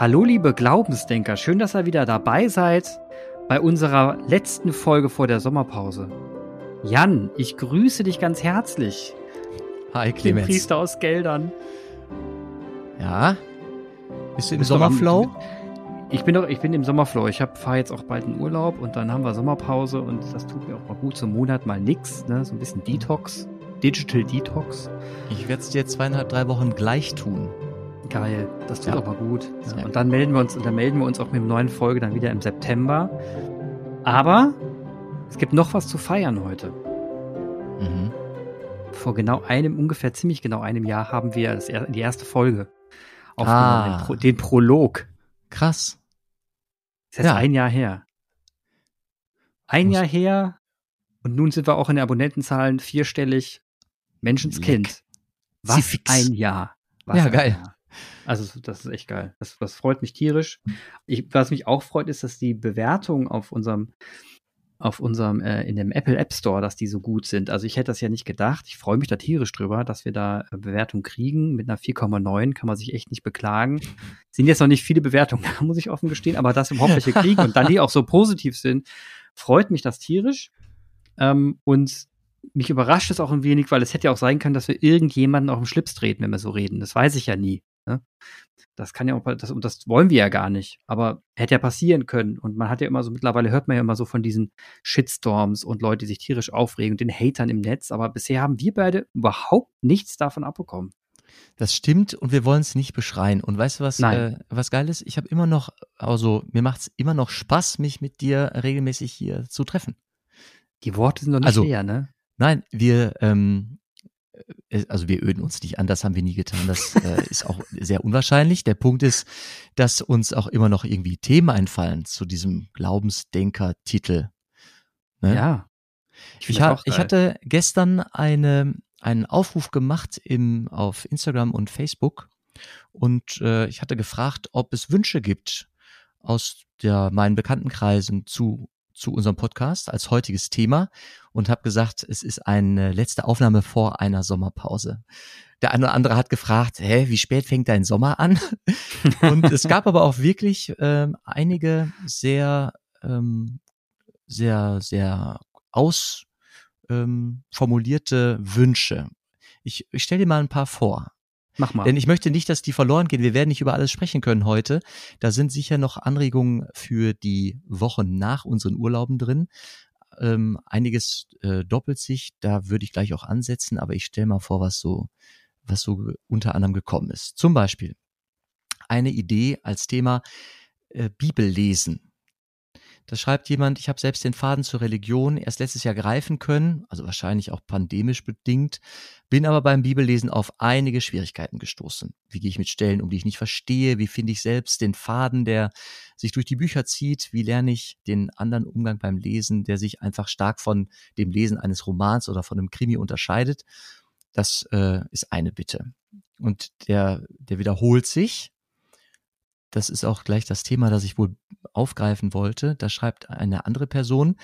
Hallo liebe Glaubensdenker, schön, dass ihr wieder dabei seid bei unserer letzten Folge vor der Sommerpause. Jan, ich grüße dich ganz herzlich. Hi Den Clemens. Priester aus Geldern. Ja? Bist du im Sommerflow? Ich bin doch, ich bin im Sommerflow. Ich fahre jetzt auch bald in Urlaub und dann haben wir Sommerpause und das tut mir auch mal gut. So einen Monat mal nix, ne? So ein bisschen Detox. Digital Detox. Ich werde es dir zweieinhalb, drei Wochen gleich tun. Geil, das tut Ja. auch mal gut. Ja, und dann melden wir uns, und dann melden wir uns auch mit einer neuen Folge dann wieder im September. Aber es gibt noch was zu feiern heute. Mhm. Vor genau einem, ungefähr ziemlich genau einem Jahr haben wir das, die erste Folge aufgenommen, Ah. den, Pro, den Prolog. Krass. Das ist jetzt Ja. ein Jahr her. Ein Muss- Jahr her und nun sind wir auch in den Abonnentenzahlen vierstellig. Menschenskind. Was ein Jahr. Was Ja, geil. Jahr. Also das ist echt geil. Das, das freut mich tierisch. Ich, was mich auch freut, ist, dass die Bewertungen auf unserem auf unserem äh, in dem Apple App Store, dass die so gut sind. Also ich hätte das ja nicht gedacht. Ich freue mich da tierisch drüber, dass wir da äh, Bewertungen kriegen. Mit einer 4,9 kann man sich echt nicht beklagen. Sind jetzt noch nicht viele Bewertungen, muss ich offen gestehen, aber dass wir überhaupt welche kriegen und dann die auch so positiv sind, freut mich das tierisch. Ähm, und mich überrascht es auch ein wenig, weil es hätte ja auch sein können, dass wir irgendjemanden auf den Schlips treten, wenn wir so reden. Das weiß ich ja nie. Ne? Das kann ja auch, das, und das wollen wir ja gar nicht. Aber hätte ja passieren können. Und man hat ja immer so, mittlerweile hört man ja immer so von diesen Shitstorms und Leute, die sich tierisch aufregen und den Hatern im Netz. Aber bisher haben wir beide überhaupt nichts davon abbekommen. Das stimmt und wir wollen es nicht beschreien. Und weißt du, was, äh, was geil ist? Ich habe immer noch, also mir macht es immer noch Spaß, mich mit dir regelmäßig hier zu treffen. Die Worte sind doch nicht Also- leer, ne? Nein, wir, ähm, äh, also wir öden uns nicht an, das haben wir nie getan. Das äh, ist auch sehr unwahrscheinlich. Der Punkt ist, dass uns auch immer noch irgendwie Themen einfallen zu diesem Glaubensdenker-Titel. Ne? Ja. Ich, das ha ich hatte gestern eine, einen Aufruf gemacht im, auf Instagram und Facebook und äh, ich hatte gefragt, ob es Wünsche gibt aus der, meinen Bekanntenkreisen zu, zu unserem Podcast als heutiges Thema und habe gesagt, es ist eine letzte Aufnahme vor einer Sommerpause. Der eine oder andere hat gefragt, hä, wie spät fängt dein Sommer an? und es gab aber auch wirklich ähm, einige sehr, ähm, sehr, sehr aus ähm, Wünsche. Ich, ich stelle dir mal ein paar vor. Mach mal. Denn ich möchte nicht, dass die verloren gehen. Wir werden nicht über alles sprechen können heute. Da sind sicher noch Anregungen für die Wochen nach unseren Urlauben drin. Ähm, einiges äh, doppelt sich, da würde ich gleich auch ansetzen, aber ich stelle mal vor, was so, was so unter anderem gekommen ist. Zum Beispiel eine Idee als Thema äh, Bibellesen. Da schreibt jemand, ich habe selbst den Faden zur Religion erst letztes Jahr greifen können, also wahrscheinlich auch pandemisch bedingt, bin aber beim Bibellesen auf einige Schwierigkeiten gestoßen. Wie gehe ich mit Stellen um, die ich nicht verstehe? Wie finde ich selbst den Faden, der sich durch die Bücher zieht? Wie lerne ich den anderen Umgang beim Lesen, der sich einfach stark von dem Lesen eines Romans oder von einem Krimi unterscheidet? Das äh, ist eine Bitte. Und der, der wiederholt sich. Das ist auch gleich das Thema, das ich wohl aufgreifen wollte. Da schreibt eine andere Person.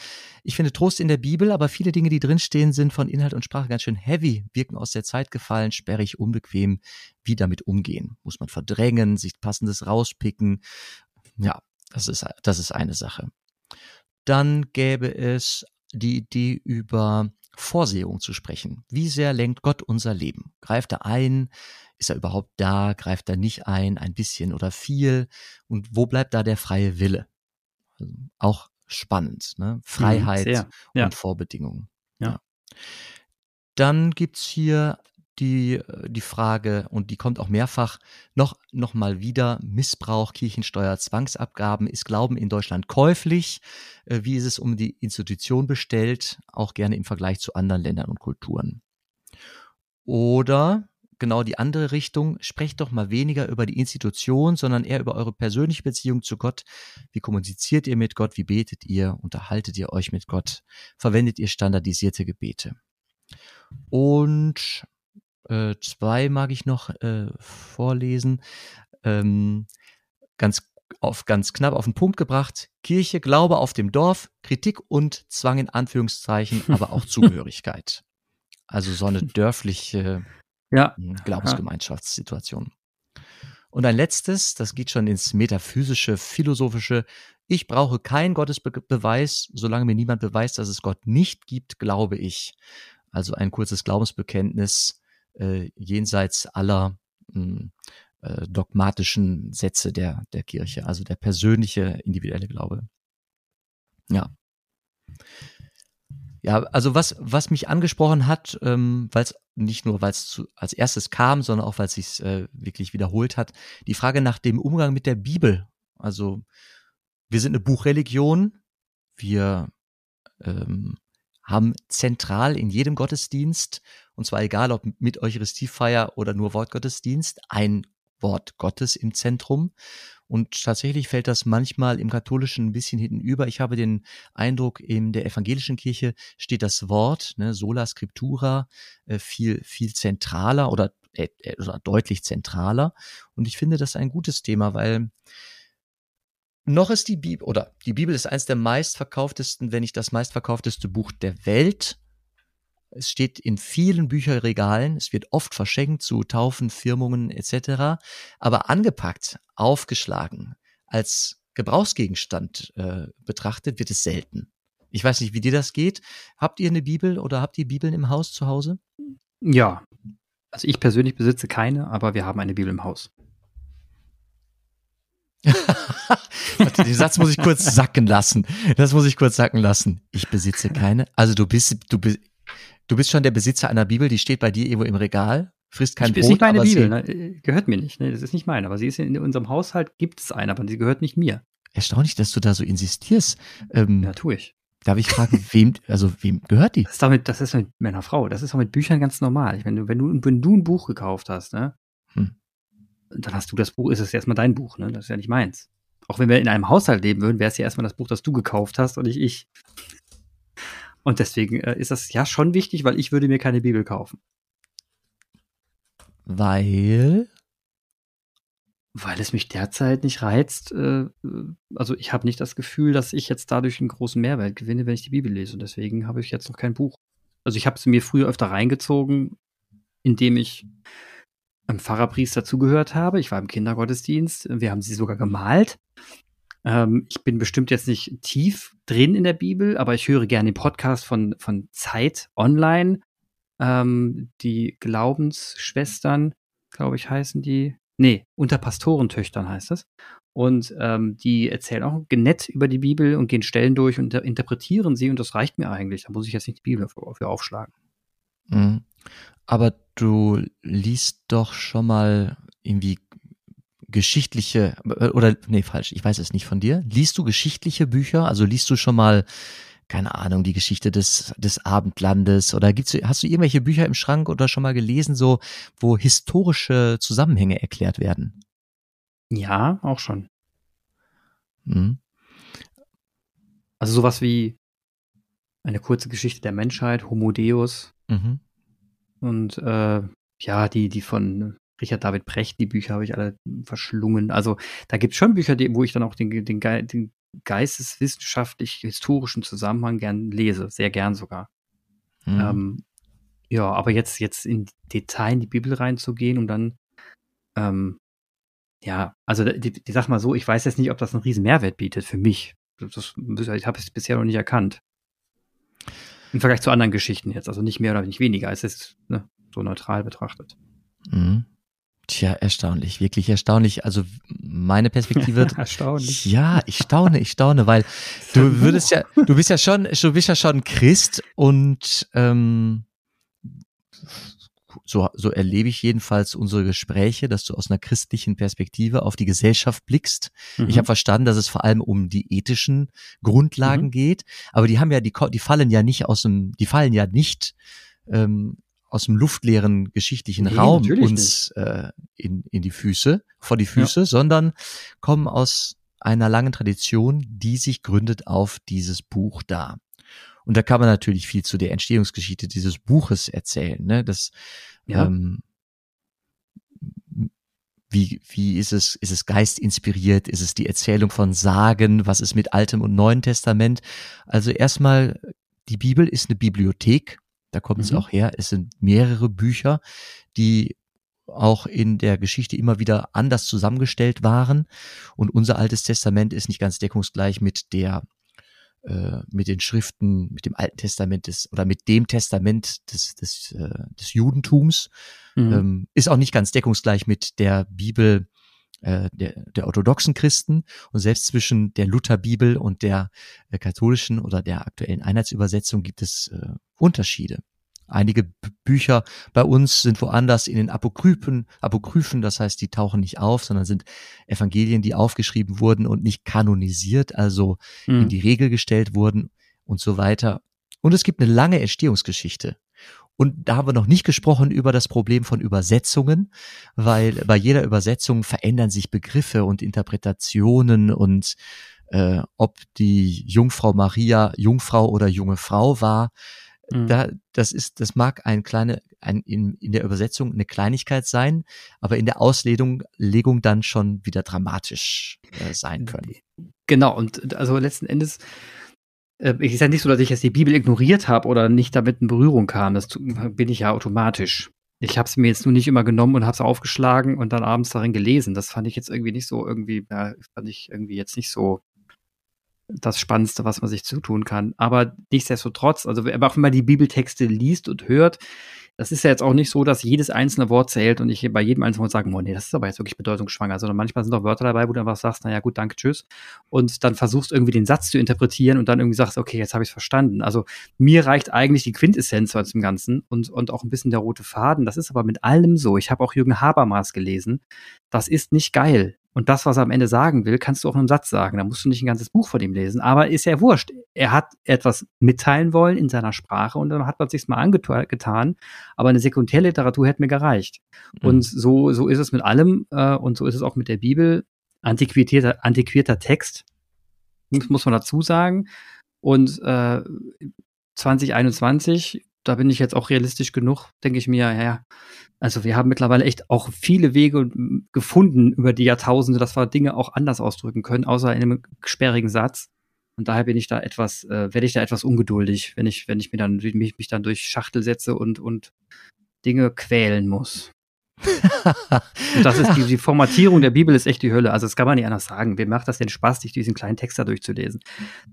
Ich finde Trost in der Bibel, aber viele Dinge, die drinstehen, sind von Inhalt und Sprache ganz schön heavy, wirken aus der Zeit gefallen, sperrig, unbequem. Wie damit umgehen? Muss man verdrängen, sich passendes rauspicken? Ja, das ist, das ist eine Sache. Dann gäbe es die Idee über Vorsehung zu sprechen. Wie sehr lenkt Gott unser Leben? Greift er ein? Ist er überhaupt da? Greift er nicht ein? Ein bisschen oder viel? Und wo bleibt da der freie Wille? Also auch spannend, ne? Freiheit sehr. Ja. und Vorbedingungen. Ja. Dann gibt's hier die, die Frage, und die kommt auch mehrfach noch, noch mal wieder, Missbrauch, Kirchensteuer, Zwangsabgaben. Ist Glauben in Deutschland käuflich? Äh, Wie ist es um die Institution bestellt? Auch gerne im Vergleich zu anderen Ländern und Kulturen. Oder genau die andere Richtung, sprecht doch mal weniger über die Institution, sondern eher über eure persönliche Beziehung zu Gott. Wie kommuniziert ihr mit Gott? Wie betet ihr? Unterhaltet ihr euch mit Gott? Verwendet ihr standardisierte Gebete? Und äh, zwei mag ich noch äh, vorlesen. Ähm, ganz auf ganz knapp auf den Punkt gebracht. Kirche, Glaube auf dem Dorf, Kritik und Zwang in Anführungszeichen, aber auch Zugehörigkeit. Also so eine dörfliche Ja. Glaubensgemeinschaftssituation. Und ein letztes, das geht schon ins metaphysische, philosophische. Ich brauche keinen Gottesbeweis, solange mir niemand beweist, dass es Gott nicht gibt, glaube ich. Also ein kurzes Glaubensbekenntnis äh, jenseits aller mh, hm, äh, dogmatischen Sätze der, der Kirche, also der persönliche, individuelle Glaube. Ja. Ja, also was, was mich angesprochen hat, ähm, weil es nicht nur, weil es als erstes kam, sondern auch, weil es sich äh, wirklich wiederholt hat, die Frage nach dem Umgang mit der Bibel. Also wir sind eine Buchreligion, wir ähm, haben zentral in jedem Gottesdienst, und zwar egal ob mit Eucharistiefeier oder nur Wortgottesdienst, ein Wort Gottes im Zentrum. Und tatsächlich fällt das manchmal im Katholischen ein bisschen hinten über. Ich habe den Eindruck, in der evangelischen Kirche steht das Wort, ne, sola scriptura, äh, viel, viel zentraler oder, äh, äh, oder deutlich zentraler. Und ich finde das ein gutes Thema, weil noch ist die Bibel, oder die Bibel ist eines der meistverkauftesten, wenn nicht das meistverkaufteste Buch der Welt. Es steht in vielen Bücherregalen, es wird oft verschenkt zu Taufen, Firmungen etc., aber angepackt, aufgeschlagen, als Gebrauchsgegenstand äh, betrachtet, wird es selten. Ich weiß nicht, wie dir das geht. Habt ihr eine Bibel oder habt ihr Bibeln im Haus zu Hause? Ja. Also ich persönlich besitze keine, aber wir haben eine Bibel im Haus. Den Satz muss ich kurz sacken lassen. Das muss ich kurz sacken lassen. Ich besitze keine. Also du bist, du bist, Du bist schon der Besitzer einer Bibel, die steht bei dir irgendwo im Regal, frisst kein ich, Brot. Ist nicht meine Bibel, ne? gehört mir nicht. Ne? Das ist nicht meine, aber sie ist in unserem Haushalt, gibt es eine, aber sie gehört nicht mir. Erstaunlich, dass du da so insistierst. Ähm, ja, tue ich. Darf ich fragen, wem, also wem gehört die? Das ist, damit, das ist mit meiner Frau. Das ist auch mit Büchern ganz normal. Wenn du, wenn du, wenn du ein Buch gekauft hast, ne, hm. dann hast du das Buch, ist es erstmal dein Buch, ne? Das ist ja nicht meins. Auch wenn wir in einem Haushalt leben würden, wäre es ja erstmal das Buch, das du gekauft hast und nicht ich. Und deswegen äh, ist das ja schon wichtig, weil ich würde mir keine Bibel kaufen. Weil? Weil es mich derzeit nicht reizt. Äh, also ich habe nicht das Gefühl, dass ich jetzt dadurch einen großen Mehrwert gewinne, wenn ich die Bibel lese. Und deswegen habe ich jetzt noch kein Buch. Also ich habe es mir früher öfter reingezogen, indem ich einem Pfarrerpriester zugehört habe. Ich war im Kindergottesdienst. Wir haben sie sogar gemalt. Ähm, ich bin bestimmt jetzt nicht tief drin in der Bibel, aber ich höre gerne den Podcast von, von Zeit online. Ähm, die Glaubensschwestern, glaube ich, heißen die. Nee, unter Pastorentöchtern heißt das. Und ähm, die erzählen auch nett über die Bibel und gehen Stellen durch und interpretieren sie und das reicht mir eigentlich. Da muss ich jetzt nicht die Bibel für, aufschlagen. Mhm. Aber du liest doch schon mal irgendwie geschichtliche oder nee, falsch, ich weiß es nicht von dir. Liest du geschichtliche Bücher? Also liest du schon mal keine Ahnung, die Geschichte des des Abendlandes oder gibt's hast du irgendwelche Bücher im Schrank oder schon mal gelesen so, wo historische Zusammenhänge erklärt werden? Ja, auch schon. Mhm. Also sowas wie eine kurze Geschichte der Menschheit, Homo Deus. Mhm. Und äh, ja, die, die von Richard David Brecht, die Bücher habe ich alle verschlungen. Also da gibt es schon Bücher, die, wo ich dann auch den, den, den geisteswissenschaftlich-historischen Zusammenhang gern lese, sehr gern sogar. Mhm. Ähm, ja, aber jetzt, jetzt in Detail in die Bibel reinzugehen und dann, ähm, ja, also die, die sag mal so, ich weiß jetzt nicht, ob das einen riesen Mehrwert bietet für mich. Das, ich habe es bisher noch nicht erkannt. Im Vergleich zu anderen Geschichten jetzt, also nicht mehr oder nicht weniger, es ist ne, so neutral betrachtet. Mhm. Tja, erstaunlich, wirklich erstaunlich. Also meine Perspektive. erstaunlich. Ja, ich staune, ich staune, weil du würdest ja, du bist ja schon, du bist ja schon Christ und ähm, so, so erlebe ich jedenfalls unsere Gespräche, dass du aus einer christlichen Perspektive auf die Gesellschaft blickst. Mhm. Ich habe verstanden, dass es vor allem um die ethischen Grundlagen mhm. geht, aber die haben ja die, die fallen ja nicht aus dem, die fallen ja nicht ähm, aus dem luftleeren geschichtlichen nee, Raum uns äh, in, in die Füße, vor die Füße, ja. sondern kommen aus einer langen Tradition, die sich gründet auf dieses Buch da. Und da kann man natürlich viel zu der Entstehungsgeschichte dieses Buches erzählen. Ne? Das, ja. ähm, wie, wie ist es, ist es geistinspiriert? Ist es die Erzählung von Sagen? Was ist mit Altem und Neuen Testament? Also erstmal, die Bibel ist eine Bibliothek da kommt mhm. es auch her. Es sind mehrere Bücher, die auch in der Geschichte immer wieder anders zusammengestellt waren. Und unser Altes Testament ist nicht ganz deckungsgleich mit der äh, mit den Schriften, mit dem Alten Testament des oder mit dem Testament des, des, äh, des Judentums. Mhm. Ähm, ist auch nicht ganz deckungsgleich mit der Bibel äh, der, der orthodoxen Christen und selbst zwischen der Lutherbibel und der äh, katholischen oder der aktuellen Einheitsübersetzung gibt es äh, Unterschiede. Einige Bücher bei uns sind woanders in den Apokryphen, Apokryphen, das heißt, die tauchen nicht auf, sondern sind Evangelien, die aufgeschrieben wurden und nicht kanonisiert, also mhm. in die Regel gestellt wurden und so weiter. Und es gibt eine lange Entstehungsgeschichte. Und da haben wir noch nicht gesprochen über das Problem von Übersetzungen, weil bei jeder Übersetzung verändern sich Begriffe und Interpretationen und äh, ob die Jungfrau Maria Jungfrau oder junge Frau war, Mhm. Da, das ist, das mag ein kleine, ein, in, in der Übersetzung eine Kleinigkeit sein, aber in der Auslegung Legung dann schon wieder dramatisch äh, sein können. Genau, und also letzten Endes, äh, ich ist ja nicht so, dass ich jetzt die Bibel ignoriert habe oder nicht damit in Berührung kam. Das bin ich ja automatisch. Ich habe es mir jetzt nur nicht immer genommen und habe es aufgeschlagen und dann abends darin gelesen. Das fand ich jetzt irgendwie nicht so irgendwie, ja, fand ich irgendwie jetzt nicht so das Spannendste, was man sich zutun kann. Aber nichtsdestotrotz, also auch wenn man die Bibeltexte liest und hört, das ist ja jetzt auch nicht so, dass jedes einzelne Wort zählt und ich bei jedem einzelnen Wort sagen, oh nee, das ist aber jetzt wirklich bedeutungsschwanger, sondern manchmal sind auch Wörter dabei, wo du einfach sagst, naja gut, danke, tschüss. Und dann versuchst irgendwie den Satz zu interpretieren und dann irgendwie sagst, okay, jetzt habe ich es verstanden. Also mir reicht eigentlich die Quintessenz zum Ganzen und, und auch ein bisschen der rote Faden. Das ist aber mit allem so. Ich habe auch Jürgen Habermas gelesen. Das ist nicht geil. Und das, was er am Ende sagen will, kannst du auch in einem Satz sagen. Da musst du nicht ein ganzes Buch von ihm lesen. Aber ist ja wurscht. Er hat etwas mitteilen wollen in seiner Sprache und dann hat man sich's mal angetan. Aber eine Sekundärliteratur hätte mir gereicht. Mhm. Und so, so ist es mit allem. Äh, und so ist es auch mit der Bibel. Antiquierter, antiquierter Text. Muss man dazu sagen. Und äh, 2021 da bin ich jetzt auch realistisch genug, denke ich mir, ja, also wir haben mittlerweile echt auch viele Wege gefunden über die Jahrtausende, dass wir Dinge auch anders ausdrücken können, außer in einem sperrigen Satz. Und daher bin ich da etwas, äh, werde ich da etwas ungeduldig, wenn ich, wenn ich mir dann mich, mich dann durch Schachtel setze und und Dinge quälen muss das ist die, die, Formatierung der Bibel ist echt die Hölle. Also das kann man nicht anders sagen. Wem macht das den Spaß, sich diesen kleinen Text da durchzulesen?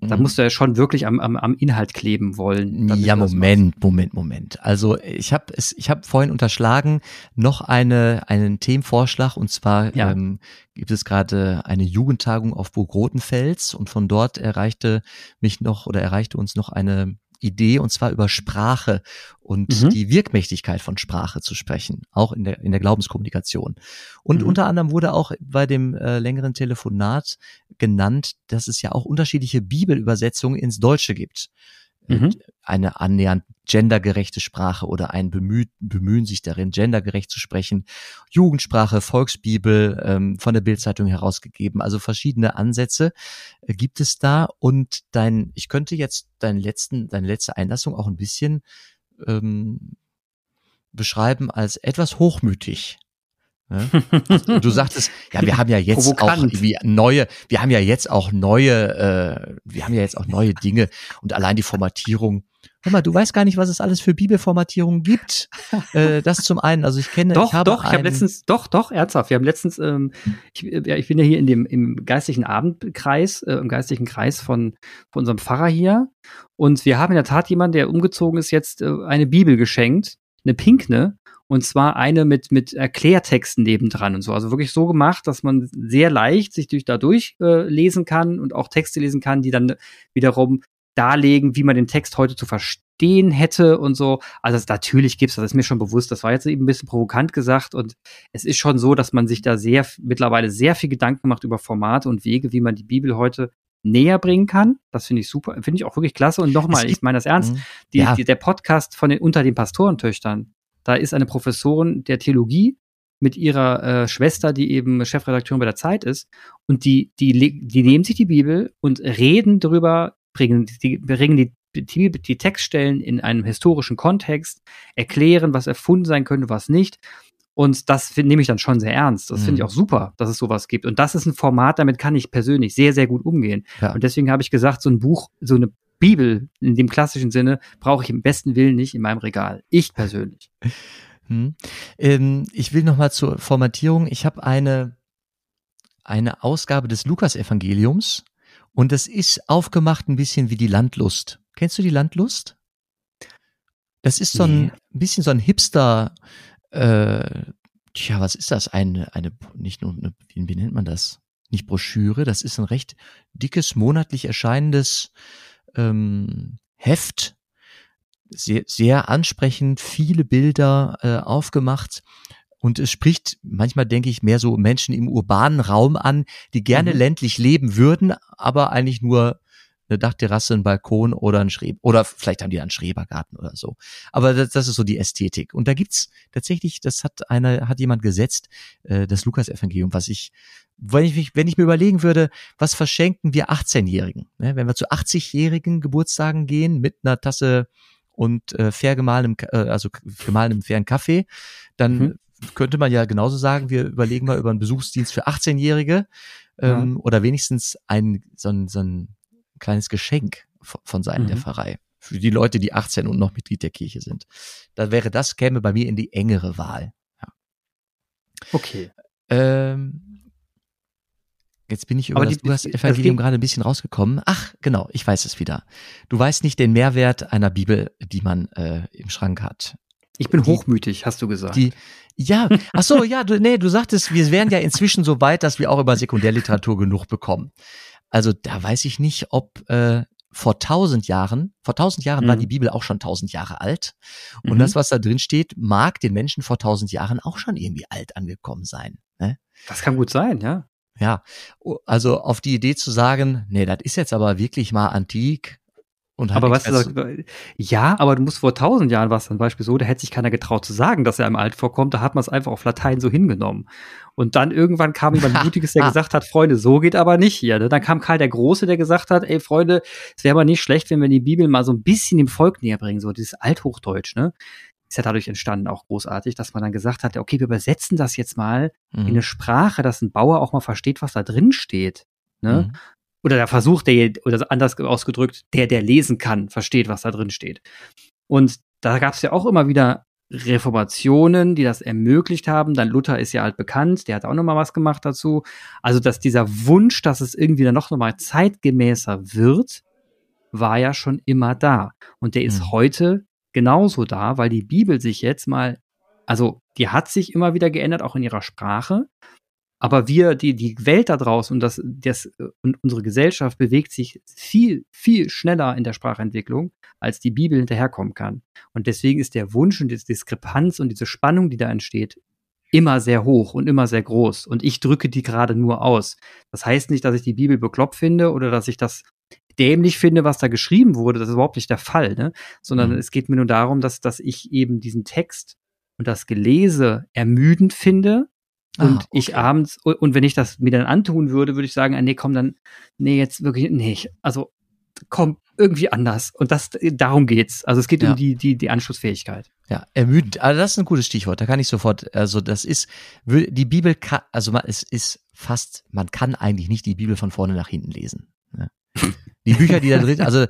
Da mhm. musst du ja schon wirklich am, am, am Inhalt kleben wollen. Ja, Moment, Moment, Moment. Also ich habe es, ich habe vorhin unterschlagen noch eine einen Themenvorschlag und zwar ja. ähm, gibt es gerade eine Jugendtagung auf Burg Rotenfels und von dort erreichte mich noch oder erreichte uns noch eine Idee, und zwar über Sprache und mhm. die Wirkmächtigkeit von Sprache zu sprechen, auch in der, in der Glaubenskommunikation. Und mhm. unter anderem wurde auch bei dem äh, längeren Telefonat genannt, dass es ja auch unterschiedliche Bibelübersetzungen ins Deutsche gibt. Mhm. Eine annähernd gendergerechte Sprache oder ein Bemüht, Bemühen sich darin, gendergerecht zu sprechen. Jugendsprache, Volksbibel, ähm, von der Bildzeitung herausgegeben. Also verschiedene Ansätze äh, gibt es da. Und dein, ich könnte jetzt deinen letzten, deine letzte Einlassung auch ein bisschen ähm, beschreiben als etwas hochmütig. Du sagtest, ja, wir haben ja jetzt Provokant. auch irgendwie neue, wir haben ja jetzt auch neue, äh, wir haben ja jetzt auch neue Dinge und allein die Formatierung. Hör mal, du weißt gar nicht, was es alles für Bibelformatierungen gibt. Äh, das zum einen, also ich kenne, doch, ich habe doch, ich habe letztens, doch, doch, ernsthaft, wir haben letztens, ähm, ich, ja, ich bin ja hier in dem im geistlichen Abendkreis, äh, im geistlichen Kreis von, von unserem Pfarrer hier und wir haben in der Tat jemanden, der umgezogen ist, jetzt äh, eine Bibel geschenkt, eine Pinkne und zwar eine mit, mit Erklärtexten nebendran und so. Also wirklich so gemacht, dass man sehr leicht sich durch dadurch äh, lesen kann und auch Texte lesen kann, die dann wiederum darlegen, wie man den Text heute zu verstehen hätte und so. Also das, natürlich gibt's das, ist mir schon bewusst. Das war jetzt eben ein bisschen provokant gesagt und es ist schon so, dass man sich da sehr mittlerweile sehr viel Gedanken macht über Formate und Wege, wie man die Bibel heute näher bringen kann. Das finde ich super, finde ich auch wirklich klasse. Und nochmal, ich meine das ernst, mhm. die, ja. die, der Podcast von den unter den Pastorentöchtern, da ist eine Professorin der Theologie mit ihrer äh, Schwester, die eben Chefredakteurin bei der Zeit ist. Und die, die, die nehmen sich die Bibel und reden darüber, bringen die, bringen die, die, die Textstellen in einem historischen Kontext, erklären, was erfunden sein könnte, was nicht. Und das find, nehme ich dann schon sehr ernst. Das finde ich mhm. auch super, dass es sowas gibt. Und das ist ein Format, damit kann ich persönlich sehr, sehr gut umgehen. Ja. Und deswegen habe ich gesagt, so ein Buch, so eine Bibel in dem klassischen Sinne brauche ich im besten Willen nicht in meinem Regal. Ich persönlich. Hm. Ähm, ich will noch mal zur Formatierung. Ich habe eine eine Ausgabe des Lukas-Evangeliums und das ist aufgemacht ein bisschen wie die Landlust. Kennst du die Landlust? Das ist so ein bisschen so ein Hipster, äh, tja, was ist das? Eine, eine, nicht nur, eine, wie nennt man das? Nicht Broschüre, das ist ein recht dickes, monatlich erscheinendes ähm, Heft. Sehr, sehr ansprechend, viele Bilder äh, aufgemacht und es spricht manchmal, denke ich, mehr so Menschen im urbanen Raum an, die gerne mhm. ländlich leben würden, aber eigentlich nur eine Dachterrasse, einen Balkon oder ein Schreb oder vielleicht haben die einen Schrebergarten oder so. Aber das, das ist so die Ästhetik. Und da gibt's tatsächlich, das hat einer, hat jemand gesetzt, äh, das Lukas-Evangelium, was ich, wenn ich, mich, wenn ich mir überlegen würde, was verschenken wir 18-Jährigen? Ne? Wenn wir zu 80-jährigen Geburtstagen gehen mit einer Tasse und äh, fair gemahlenem, äh, also gemahlenem fairen Kaffee, dann mhm könnte man ja genauso sagen, wir überlegen mal über einen Besuchsdienst für 18-Jährige ähm, ja. oder wenigstens ein so, ein so ein kleines Geschenk von, Seiten mhm. der Pfarrei für die Leute, die 18 und noch Mitglied der Kirche sind. Da wäre das, käme bei mir in die engere Wahl. Ja. Okay. Ähm, Jetzt bin ich über das, du hast Evangelium gerade ein bisschen rausgekommen. Ach, genau, ich weiß es wieder. Du weißt nicht den Mehrwert einer Bibel, die man äh, im Schrank hat. Ich bin die, hochmütig, hast du gesagt. Die, ja, ach so, ja, du, nee, du sagtest, wir wären ja inzwischen so weit, dass wir auch über Sekundärliteratur genug bekommen. Also da weiß ich nicht, ob äh, vor tausend Jahren, vor tausend Jahren mhm. war die Bibel auch schon tausend Jahre alt. Und mhm. das, was da drin steht, mag den Menschen vor tausend Jahren auch schon irgendwie alt angekommen sein. Ne? Das kann gut sein, ja. Ja, also auf die Idee zu sagen, nee, das ist jetzt aber wirklich mal antik, und aber was du ja, aber du musst vor tausend Jahren war es zum Beispiel so, da hätte sich keiner getraut zu sagen, dass er im Alt vorkommt. Da hat man es einfach auf Latein so hingenommen. Und dann irgendwann kam jemand Mutiges, der gesagt hat, Freunde, so geht aber nicht hier. Ne? Dann kam Karl der Große, der gesagt hat, ey Freunde, es wäre aber nicht schlecht, wenn wir die Bibel mal so ein bisschen dem Volk näher bringen, so dieses Althochdeutsch, ne? Ist ja dadurch entstanden, auch großartig, dass man dann gesagt hat, okay, wir übersetzen das jetzt mal mhm. in eine Sprache, dass ein Bauer auch mal versteht, was da drin steht. Ne? Mhm oder der Versuch, der, oder anders ausgedrückt, der, der lesen kann, versteht, was da drin steht. Und da gab es ja auch immer wieder Reformationen, die das ermöglicht haben. Dann Luther ist ja halt bekannt, der hat auch noch mal was gemacht dazu. Also, dass dieser Wunsch, dass es irgendwie dann noch, noch mal zeitgemäßer wird, war ja schon immer da. Und der ist mhm. heute genauso da, weil die Bibel sich jetzt mal, also die hat sich immer wieder geändert, auch in ihrer Sprache. Aber wir, die, die Welt da draußen und das, das, und unsere Gesellschaft bewegt sich viel, viel schneller in der Sprachentwicklung, als die Bibel hinterherkommen kann. Und deswegen ist der Wunsch und die Diskrepanz und diese Spannung, die da entsteht, immer sehr hoch und immer sehr groß. Und ich drücke die gerade nur aus. Das heißt nicht, dass ich die Bibel bekloppt finde oder dass ich das dämlich finde, was da geschrieben wurde. Das ist überhaupt nicht der Fall, ne? Sondern mhm. es geht mir nur darum, dass, dass ich eben diesen Text und das Gelese ermüdend finde und ah, okay. ich abends, und wenn ich das mir dann antun würde, würde ich sagen, ah, nee, komm, dann, nee, jetzt wirklich, nee, also komm, irgendwie anders. Und das, darum geht's. Also es geht ja. um die, die, die Anschlussfähigkeit. Ja, ermüdend. Also das ist ein gutes Stichwort. Da kann ich sofort, also das ist, die Bibel kann, also es ist fast, man kann eigentlich nicht die Bibel von vorne nach hinten lesen. Ne? Die Bücher, die da drin, also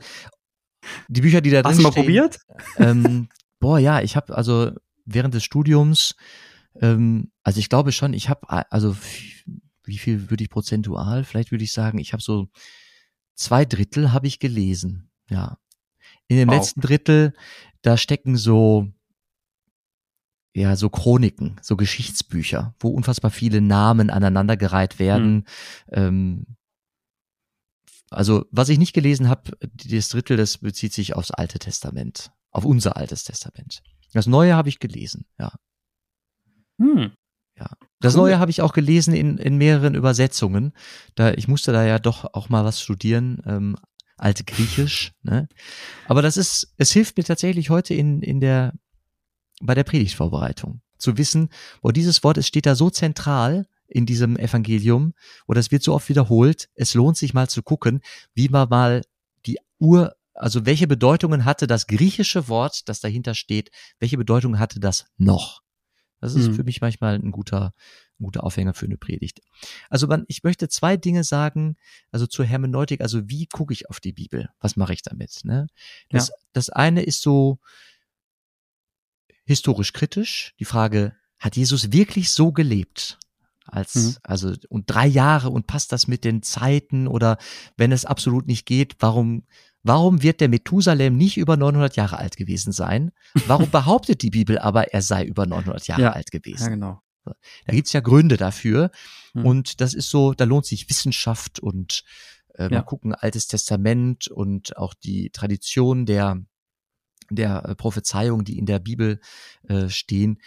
die Bücher, die da drin Hast du mal stehen, probiert? Ähm, boah, ja, ich habe also während des Studiums ähm, also ich glaube schon, ich habe, also wie viel würde ich prozentual? Vielleicht würde ich sagen, ich habe so zwei Drittel habe ich gelesen. Ja. In dem wow. letzten Drittel, da stecken so, ja, so Chroniken, so Geschichtsbücher, wo unfassbar viele Namen aneinandergereiht werden. Mhm. Ähm, also, was ich nicht gelesen habe, das Drittel, das bezieht sich aufs Alte Testament, auf unser Altes Testament. Das Neue habe ich gelesen, ja. Hm. Ja. Das cool. Neue habe ich auch gelesen in, in mehreren Übersetzungen. Da, ich musste da ja doch auch mal was studieren, ähm, alte Griechisch. Ne? Aber das ist, es hilft mir tatsächlich heute in, in der, bei der Predigtvorbereitung zu wissen, wo dieses Wort, es steht da so zentral in diesem Evangelium, oder es wird so oft wiederholt. Es lohnt sich mal zu gucken, wie man mal die Ur, also welche Bedeutungen hatte das griechische Wort, das dahinter steht, welche Bedeutung hatte das noch? Das ist mhm. für mich manchmal ein guter, ein guter Aufhänger für eine Predigt. Also man, ich möchte zwei Dinge sagen, also zur Hermeneutik, also wie gucke ich auf die Bibel? Was mache ich damit? Ne? Das, ja. das eine ist so historisch kritisch. Die Frage, hat Jesus wirklich so gelebt? Als, mhm. also, und drei Jahre und passt das mit den Zeiten oder wenn es absolut nicht geht, warum, warum wird der Methusalem nicht über 900 Jahre alt gewesen sein? Warum behauptet die Bibel aber, er sei über 900 Jahre ja, alt gewesen? Ja, genau. Da gibt's ja Gründe dafür. Mhm. Und das ist so, da lohnt sich Wissenschaft und äh, mal ja. gucken, Altes Testament und auch die Tradition der, der äh, Prophezeiungen, die in der Bibel äh, stehen,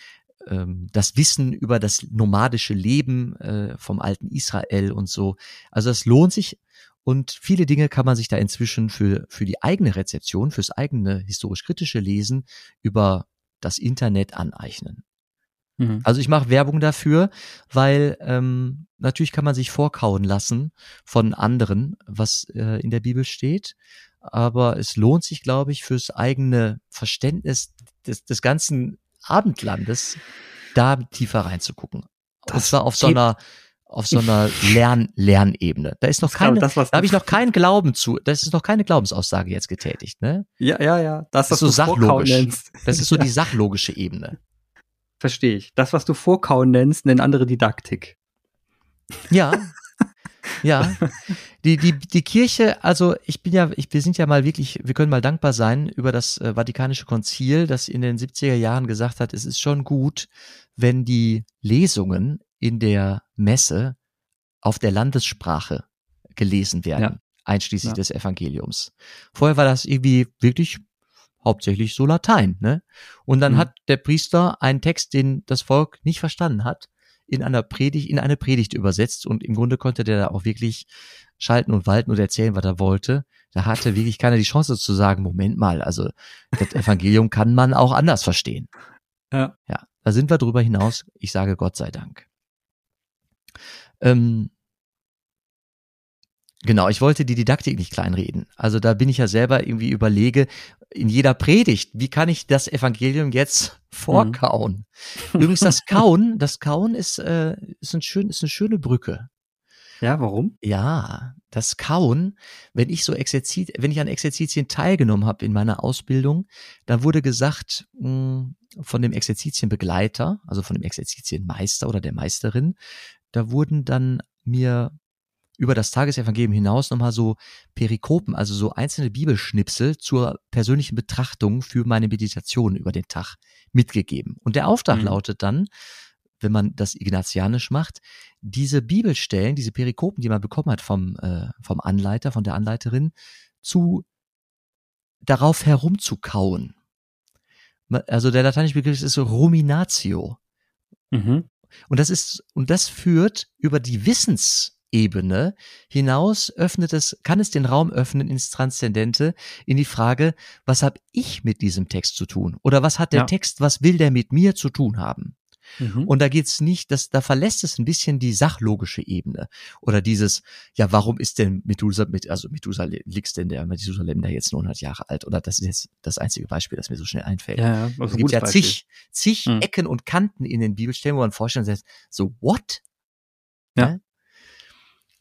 ähm, das Wissen über das nomadische Leben äh, vom alten Israel und so. Also es lohnt sich und viele Dinge kann man sich da inzwischen für, für die eigene Rezeption, fürs eigene historisch-kritische Lesen über das Internet aneignen. Mhm. Also ich mache Werbung dafür, weil ähm, natürlich kann man sich vorkauen lassen von anderen, was äh, in der Bibel steht. Aber es lohnt sich, glaube ich, fürs eigene Verständnis des, des ganzen Abendlandes, da tiefer reinzugucken. Das Und zwar auf so einer auf so einer Lern Lernebene. Da ist noch keine, das, da habe ich noch keinen Glauben zu. Das ist noch keine Glaubensaussage jetzt getätigt, ne? Ja, ja, ja. Das, das ist so sachlogisch. Das ist so die sachlogische Ebene. Verstehe ich. Das, was du Vorkauen nennst, nennen andere Didaktik. Ja. ja. Die, die, die Kirche, also ich bin ja, ich, wir sind ja mal wirklich, wir können mal dankbar sein über das äh, Vatikanische Konzil, das in den 70er Jahren gesagt hat, es ist schon gut, wenn die Lesungen in der Messe auf der Landessprache gelesen werden, ja. einschließlich ja. des Evangeliums. Vorher war das irgendwie wirklich hauptsächlich so Latein, ne? Und dann mhm. hat der Priester einen Text, den das Volk nicht verstanden hat, in einer Predigt, in eine Predigt übersetzt und im Grunde konnte der da auch wirklich schalten und walten und erzählen, was er wollte. Da hatte wirklich keiner die Chance zu sagen, Moment mal, also das Evangelium kann man auch anders verstehen. Ja. Ja, da sind wir drüber hinaus. Ich sage Gott sei Dank. Ähm, Genau, ich wollte die Didaktik nicht kleinreden. Also da bin ich ja selber irgendwie überlege, in jeder Predigt, wie kann ich das Evangelium jetzt vorkauen? Mhm. Übrigens, das Kauen, das Kauen ist, äh, ist, ein schön, ist eine schöne Brücke. Ja, warum? Ja, das Kauen, wenn ich so Exerzit, wenn ich an Exerzitien teilgenommen habe in meiner Ausbildung, dann wurde gesagt mh, hm, von dem Exerzitienbegleiter, also von dem Exerzitienmeister oder der Meisterin, da wurden dann mir über das Tagesevangelium hinaus nochmal so Perikopen, also so einzelne Bibelschnipsel zur persönlichen Betrachtung für meine Meditation über den Tag mitgegeben. Und der Auftrag mhm. lautet dann, wenn man das ignatianisch macht, diese Bibelstellen, diese Perikopen, die man bekommen hat vom, äh, vom Anleiter, von der Anleiterin, zu darauf herumzukauen. Also der lateinische Begriff ist so Ruminatio. Mhm. Und das ist, und das führt über die Wissens, Ebene hinaus öffnet es, kann es den Raum öffnen ins Transzendente, in die Frage, was habe ich mit diesem Text zu tun? Oder was hat der ja. Text, was will der mit mir zu tun haben? Mhm. Und da geht's nicht, das, da verlässt es ein bisschen die sachlogische Ebene. Oder dieses, ja, warum ist denn Methusalem, mit, also Methusalem, liegt denn der Methusalem da jetzt 900 Jahre alt? Oder das ist jetzt das einzige Beispiel, das mir so schnell einfällt. Ja, ja, es gibt ja zig, zig mhm. Ecken und Kanten in den Bibelstellen, wo man vorstellen sagt, so, what? Ja. ja?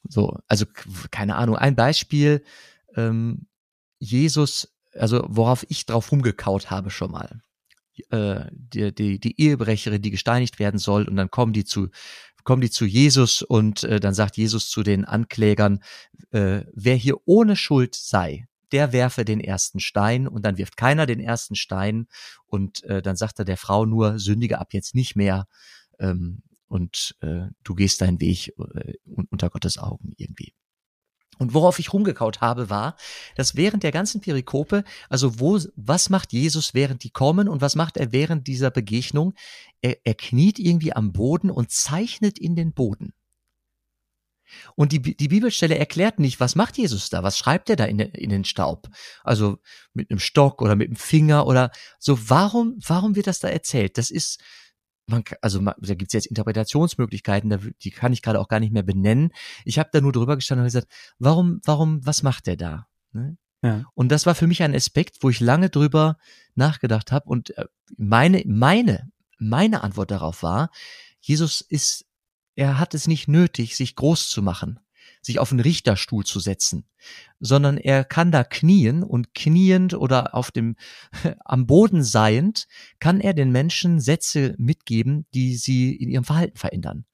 So, also keine Ahnung. Ein Beispiel, ähm, Jesus, also worauf ich drauf rumgekaut habe schon mal. Äh, die, die, die Ehebrecherin, die gesteinigt werden soll, und dann kommen die zu, kommen die zu Jesus und äh, dann sagt Jesus zu den Anklägern, äh, wer hier ohne Schuld sei, der werfe den ersten Stein und dann wirft keiner den ersten Stein und äh, dann sagt er der Frau nur, sündige ab jetzt nicht mehr. Ähm, und äh, du gehst deinen Weg äh, unter Gottes Augen irgendwie. Und worauf ich rumgekaut habe, war, dass während der ganzen Perikope, also wo, was macht Jesus, während die kommen und was macht er während dieser Begegnung? Er, er kniet irgendwie am Boden und zeichnet in den Boden. Und die, die Bibelstelle erklärt nicht, was macht Jesus da? Was schreibt er da in, in den Staub? Also mit einem Stock oder mit einem Finger oder so. Warum, warum wird das da erzählt? Das ist, man, also da gibt es jetzt Interpretationsmöglichkeiten, die kann ich gerade auch gar nicht mehr benennen. Ich habe da nur drüber gestanden und gesagt, warum, warum, was macht der da? Ne? Ja. Und das war für mich ein Aspekt, wo ich lange drüber nachgedacht habe. Und äh, meine, meine, meine Antwort darauf war, Jesus ist, er hat es nicht nötig, sich groß zu machen, sich auf einen Richterstuhl zu setzen, sondern er kann da knien und kniend oder auf dem, am Boden seiend, kann er den Menschen Sätze mitgeben, die sie in ihrem Verhalten verändern.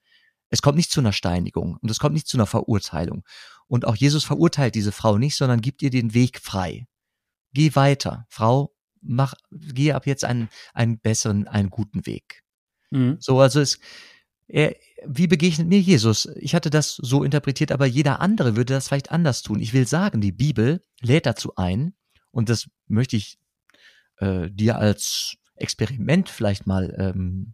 Es kommt nicht zu einer Steinigung und es kommt nicht zu einer Verurteilung. Und auch Jesus verurteilt diese Frau nicht, sondern gibt ihr den Weg frei. Geh weiter, Frau, mach, geh ab jetzt einen, einen besseren, einen guten Weg. Mhm. So, also es, er, wie begegnet mir Jesus? Ich hatte das so interpretiert, aber jeder andere würde das vielleicht anders tun. Ich will sagen, die Bibel lädt dazu ein, und das möchte ich äh, dir als Experiment vielleicht mal ähm,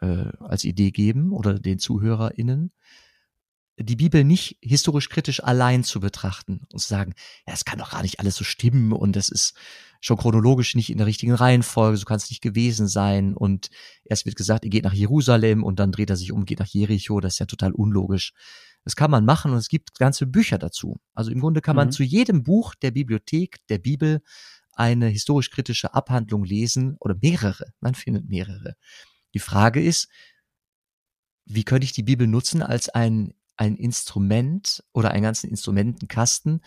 äh, als Idee geben oder den ZuhörerInnen, die Bibel nicht historisch kritisch allein zu betrachten und zu sagen, ja, es kann doch gar nicht alles so stimmen und das ist schon chronologisch nicht in der richtigen Reihenfolge, so kann es nicht gewesen sein und erst wird gesagt, er geht nach Jerusalem und dann dreht er sich um, geht nach Jericho, das ist ja total unlogisch. Das kann man machen und es gibt ganze Bücher dazu. Also im Grunde kann man mhm. zu jedem Buch der Bibliothek der Bibel eine historisch kritische Abhandlung lesen oder mehrere, man findet mehrere. Die Frage ist, wie könnte ich die Bibel nutzen als ein ein Instrument oder einen ganzen Instrumentenkasten,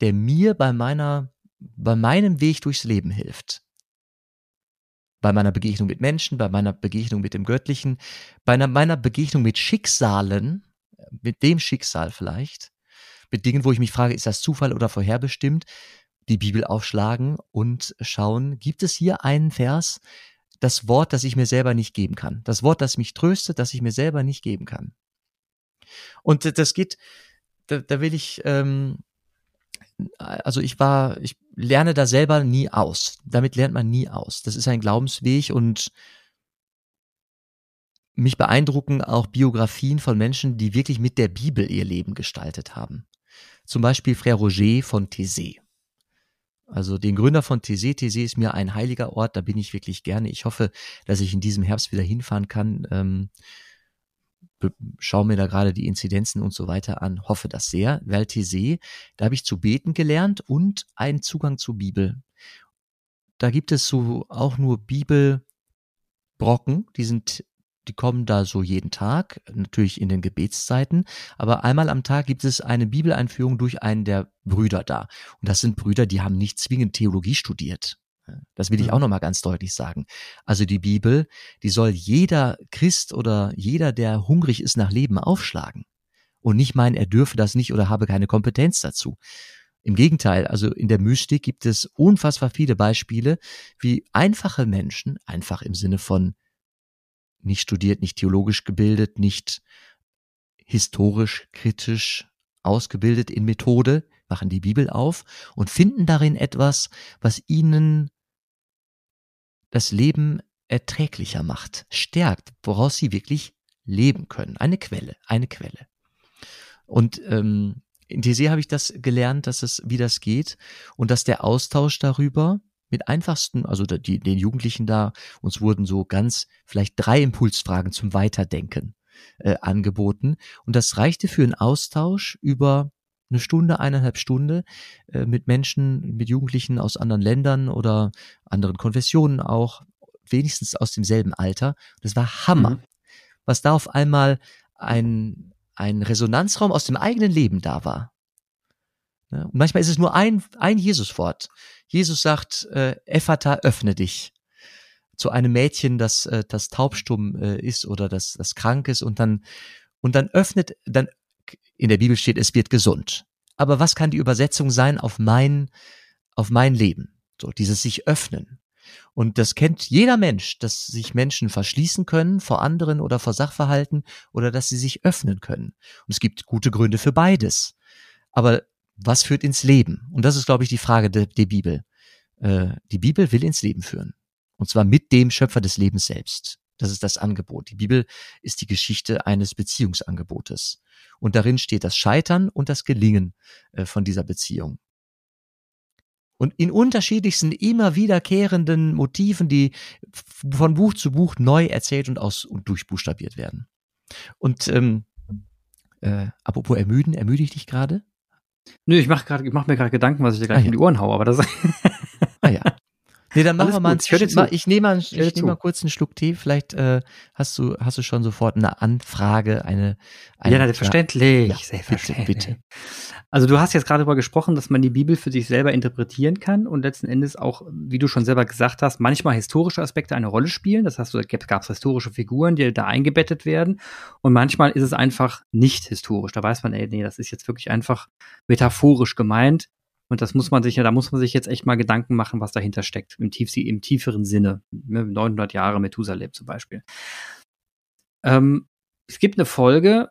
der mir bei meiner, bei meinem Weg durchs Leben hilft. Bei meiner Begegnung mit Menschen, bei meiner Begegnung mit dem Göttlichen, bei einer, meiner Begegnung mit Schicksalen, mit dem Schicksal vielleicht, mit Dingen, wo ich mich frage, ist das Zufall oder vorherbestimmt, die Bibel aufschlagen und schauen, gibt es hier einen Vers, das Wort, das ich mir selber nicht geben kann, das Wort, das mich tröstet, das ich mir selber nicht geben kann. Und das geht, da, da will ich, ähm, also ich war, ich lerne da selber nie aus. Damit lernt man nie aus. Das ist ein Glaubensweg und mich beeindrucken auch Biografien von Menschen, die wirklich mit der Bibel ihr Leben gestaltet haben. Zum Beispiel Frère Roger von Thésée. Also den Gründer von Thésée. Thésée ist mir ein heiliger Ort, da bin ich wirklich gerne. Ich hoffe, dass ich in diesem Herbst wieder hinfahren kann. Ähm, schaue mir da gerade die Inzidenzen und so weiter an, hoffe das sehr. Valtisee, da habe ich zu beten gelernt und einen Zugang zur Bibel. Da gibt es so auch nur Bibelbrocken, die sind die kommen da so jeden Tag, natürlich in den Gebetszeiten, aber einmal am Tag gibt es eine Bibeleinführung durch einen der Brüder da. Und das sind Brüder, die haben nicht zwingend Theologie studiert. Das will ich auch nochmal ganz deutlich sagen. Also die Bibel, die soll jeder Christ oder jeder, der hungrig ist nach Leben, aufschlagen. Und nicht meinen, er dürfe das nicht oder habe keine Kompetenz dazu. Im Gegenteil, also in der Mystik gibt es unfassbar viele Beispiele, wie einfache Menschen, einfach im Sinne von nicht studiert, nicht theologisch gebildet, nicht historisch, kritisch ausgebildet in Methode, machen die Bibel auf und finden darin etwas, was ihnen das Leben erträglicher macht, stärkt, woraus sie wirklich leben können. Eine Quelle, eine Quelle. Und ähm, in TC habe ich das gelernt, dass es, wie das geht und dass der Austausch darüber mit einfachsten, also die, den Jugendlichen da, uns wurden so ganz vielleicht drei Impulsfragen zum Weiterdenken äh, angeboten. Und das reichte für einen Austausch über eine Stunde, eineinhalb Stunde äh, mit Menschen, mit Jugendlichen aus anderen Ländern oder anderen Konfessionen auch, wenigstens aus demselben Alter. Das war Hammer. Mhm. Was da auf einmal ein, ein Resonanzraum aus dem eigenen Leben da war. Ja, und manchmal ist es nur ein, ein Jesuswort. Jesus sagt, äh, Ephata, öffne dich. Zu einem Mädchen, das, äh, das taubstumm äh, ist oder das, das krank ist und dann, und dann öffnet, dann in der Bibel steht, es wird gesund. Aber was kann die Übersetzung sein auf mein, auf mein Leben? So, dieses sich öffnen. Und das kennt jeder Mensch, dass sich Menschen verschließen können vor anderen oder vor Sachverhalten oder dass sie sich öffnen können. Und es gibt gute Gründe für beides. Aber was führt ins Leben? Und das ist, glaube ich, die Frage der, der Bibel. Äh, die Bibel will ins Leben führen. Und zwar mit dem Schöpfer des Lebens selbst. Das ist das Angebot. Die Bibel ist die Geschichte eines Beziehungsangebotes. Und darin steht das Scheitern und das Gelingen äh, von dieser Beziehung. Und in unterschiedlichsten, immer wiederkehrenden Motiven, die von Buch zu Buch neu erzählt und aus und durchbuchstabiert werden. Und ähm, äh, apropos ermüden, ermüde ich dich gerade? Nö, ich mache mache mir gerade Gedanken, was ich dir gleich ah, ja. in die Ohren haue, aber das. Nee, dann machen wir mal einen, ich nehme mal, ich nehme mal kurz einen Schluck Tee. Vielleicht äh, hast du hast du schon sofort eine Anfrage, eine, eine Ja, selbstverständlich, ja, selbstverständlich. Bitte, bitte. Also du hast jetzt gerade darüber gesprochen, dass man die Bibel für sich selber interpretieren kann und letzten Endes auch, wie du schon selber gesagt hast, manchmal historische Aspekte eine Rolle spielen. Das heißt, da gab es historische Figuren, die da eingebettet werden und manchmal ist es einfach nicht historisch. Da weiß man, ey, nee, das ist jetzt wirklich einfach metaphorisch gemeint. Und das muss man sich da muss man sich jetzt echt mal Gedanken machen, was dahinter steckt, im, tief, im tieferen Sinne. 900 ne, Jahre Methusalem zum Beispiel. Ähm, es gibt eine Folge,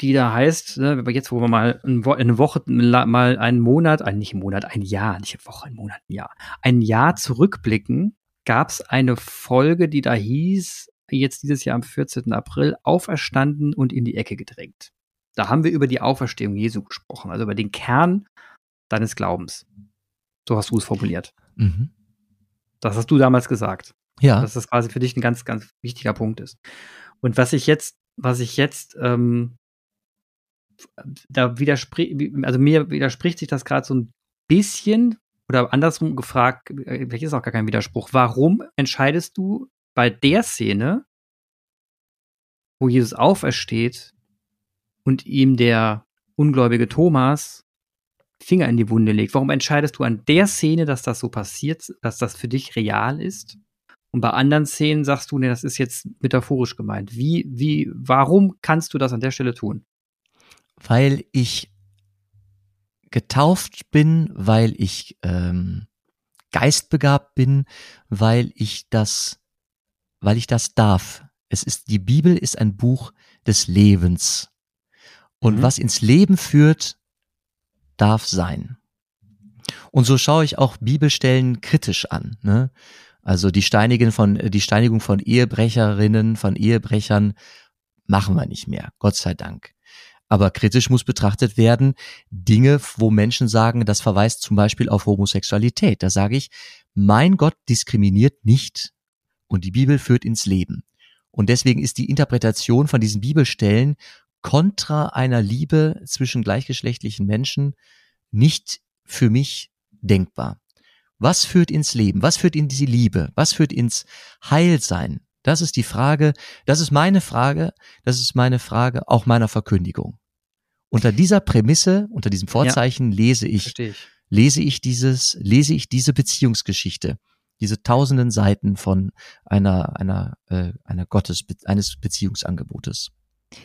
die da heißt, ne, jetzt wo wir mal eine Woche, mal einen Monat, ein, nicht einen Monat, ein Jahr, nicht eine Woche, ein Monat, ein Jahr, ein Jahr zurückblicken, gab es eine Folge, die da hieß, jetzt dieses Jahr am 14. April, auferstanden und in die Ecke gedrängt. Da haben wir über die Auferstehung Jesu gesprochen, also über den Kern deines Glaubens. So hast du es formuliert. Mhm. Das hast du damals gesagt. Ja. Dass das quasi für dich ein ganz, ganz wichtiger Punkt ist. Und was ich jetzt, was ich jetzt, ähm, da widerspricht, also mir widerspricht sich das gerade so ein bisschen oder andersrum gefragt, äh, vielleicht ist auch gar kein Widerspruch. Warum entscheidest du bei der Szene, wo Jesus aufersteht und ihm der ungläubige Thomas Finger in die Wunde legt. Warum entscheidest du an der Szene, dass das so passiert, dass das für dich real ist? Und bei anderen Szenen sagst du, nee, das ist jetzt metaphorisch gemeint. Wie, wie, warum kannst du das an der Stelle tun? Weil ich getauft bin, weil ich ähm, geistbegabt bin, weil ich das, weil ich das darf. Es ist die Bibel ist ein Buch des Lebens und mhm. was ins Leben führt, darf sein. Und so schaue ich auch Bibelstellen kritisch an. Ne? Also die Steinigen von, die Steinigung von Ehebrecherinnen, von Ehebrechern machen wir nicht mehr, Gott sei Dank. Aber kritisch muss betrachtet werden Dinge, wo Menschen sagen, das verweist zum Beispiel auf Homosexualität. Da sage ich, mein Gott diskriminiert nicht und die Bibel führt ins Leben. Und deswegen ist die Interpretation von diesen Bibelstellen kontra einer Liebe zwischen gleichgeschlechtlichen Menschen nicht für mich denkbar. Was führt ins Leben? Was führt in die Liebe? Was führt ins Heilsein? Das ist die Frage, das ist meine Frage, das ist meine Frage auch meiner Verkündigung. Unter dieser Prämisse, unter diesem Vorzeichen ja, lese ich, ich, lese ich dieses, lese ich diese Beziehungsgeschichte, diese tausenden Seiten von einer, einer, äh, einer Gottes, eines Beziehungsangebotes.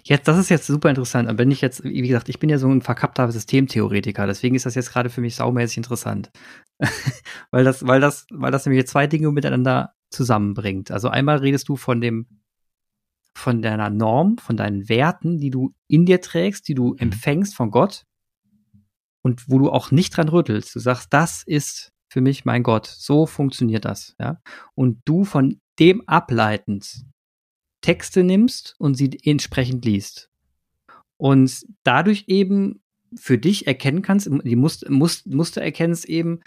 Jetzt, das ist jetzt super interessant. Aber wenn ich jetzt, wie gesagt, ich bin ja so ein verkappter Systemtheoretiker, deswegen ist das jetzt gerade für mich saumäßig interessant. weil das, weil das, weil das nämlich zwei Dinge miteinander zusammenbringt. Also einmal redest du von dem, von deiner Norm, von deinen Werten, die du in dir trägst, die du mhm. empfängst von Gott und wo du auch nicht dran rüttelst. Du sagst, das ist für mich mein Gott. So funktioniert das, ja. Und du von dem ableitend Texte nimmst und sie entsprechend liest. Und dadurch eben für dich erkennen kannst, die Muster, Muster erkennst eben,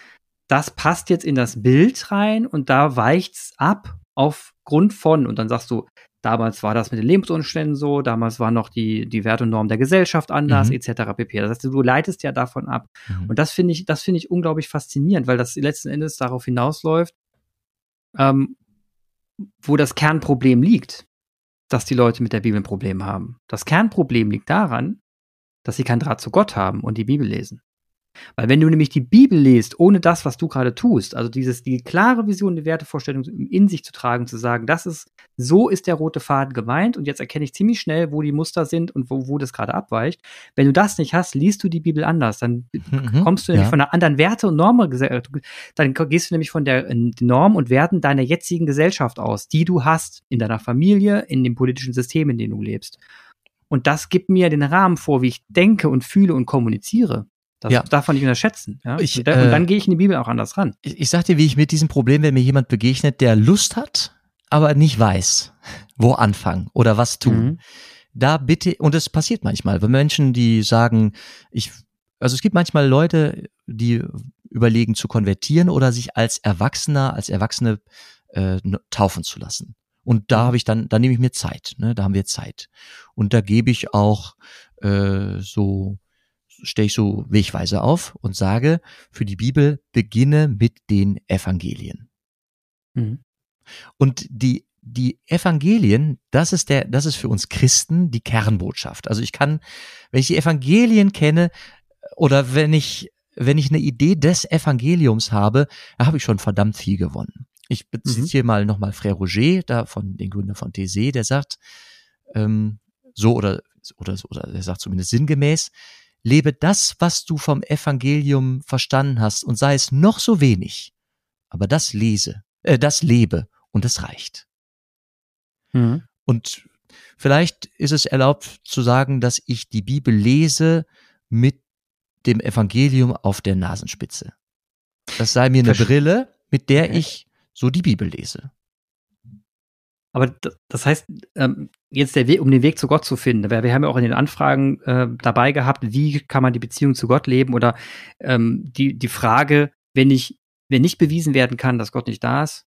das passt jetzt in das Bild rein und da weicht's ab aufgrund von. Und dann sagst du, damals war das mit den Lebensumständen so, damals war noch die, die Werte und Norm der Gesellschaft anders, mhm. etc. pp. Das heißt, du leitest ja davon ab. Mhm. Und das finde ich, das finde ich unglaublich faszinierend, weil das letzten Endes darauf hinausläuft, ähm, wo das Kernproblem liegt dass die Leute mit der Bibel ein Problem haben. Das Kernproblem liegt daran, dass sie keinen Draht zu Gott haben und die Bibel lesen. Weil wenn du nämlich die Bibel liest, ohne das, was du gerade tust, also dieses, die klare Vision, die Wertevorstellung in sich zu tragen, zu sagen, das ist, so ist der rote Faden gemeint und jetzt erkenne ich ziemlich schnell, wo die Muster sind und wo, wo das gerade abweicht. Wenn du das nicht hast, liest du die Bibel anders, dann mhm, kommst du nämlich ja. von einer anderen Werte- und Norm, dann gehst du nämlich von der äh, Norm und Werten deiner jetzigen Gesellschaft aus, die du hast in deiner Familie, in dem politischen System, in dem du lebst. Und das gibt mir den Rahmen vor, wie ich denke und fühle und kommuniziere. Das ja. darf man nicht unterschätzen. Ja? Ich, und, dann, äh, dann gehe ich in die Bibel auch anders ran. Ich, ich sag dir, wie ich mit diesem Problem, wenn mir jemand begegnet, der Lust hat, aber nicht weiß, wo anfangen oder was tun. Mhm. Da bitte, und es passiert manchmal, wenn Menschen, die sagen, ich, also es gibt manchmal Leute, die überlegen zu konvertieren oder sich als Erwachsener, als Erwachsene äh, taufen zu lassen. Und da habe ich dann, da nehme ich mir Zeit, ne? da haben wir Zeit. Und da gebe ich auch äh, so stelle ich so Wegweise auf und sage, für die Bibel beginne mit den Evangelien. Mhm. Und die die Evangelien, das ist der, das ist für uns Christen die Kernbotschaft. Also ich kann, wenn ich die Evangelien kenne oder wenn ich, wenn ich eine Idee des Evangeliums habe, da habe ich schon verdammt viel gewonnen. Ich beziehe mhm. mal nochmal Frère Roger, da von den Gründer von TC, der sagt, ähm, so oder, oder, oder der sagt zumindest sinngemäß, lebe das, was du vom Evangelium verstanden hast und sei es noch so wenig, aber das lese, äh, das lebe und es reicht. Mhm. Und vielleicht ist es erlaubt zu sagen, dass ich die Bibel lese mit dem Evangelium auf der Nasenspitze. Das sei mir eine Versch Brille, mit der ich so die Bibel lese. Aber das heißt, ähm, jetzt der Weg, um den Weg zu Gott zu finden, wir, wir haben ja auch in den Anfragen äh, dabei gehabt, wie kann man die Beziehung zu Gott leben oder ähm, die, die Frage, wenn ich, wenn nicht bewiesen werden kann, dass Gott nicht da ist,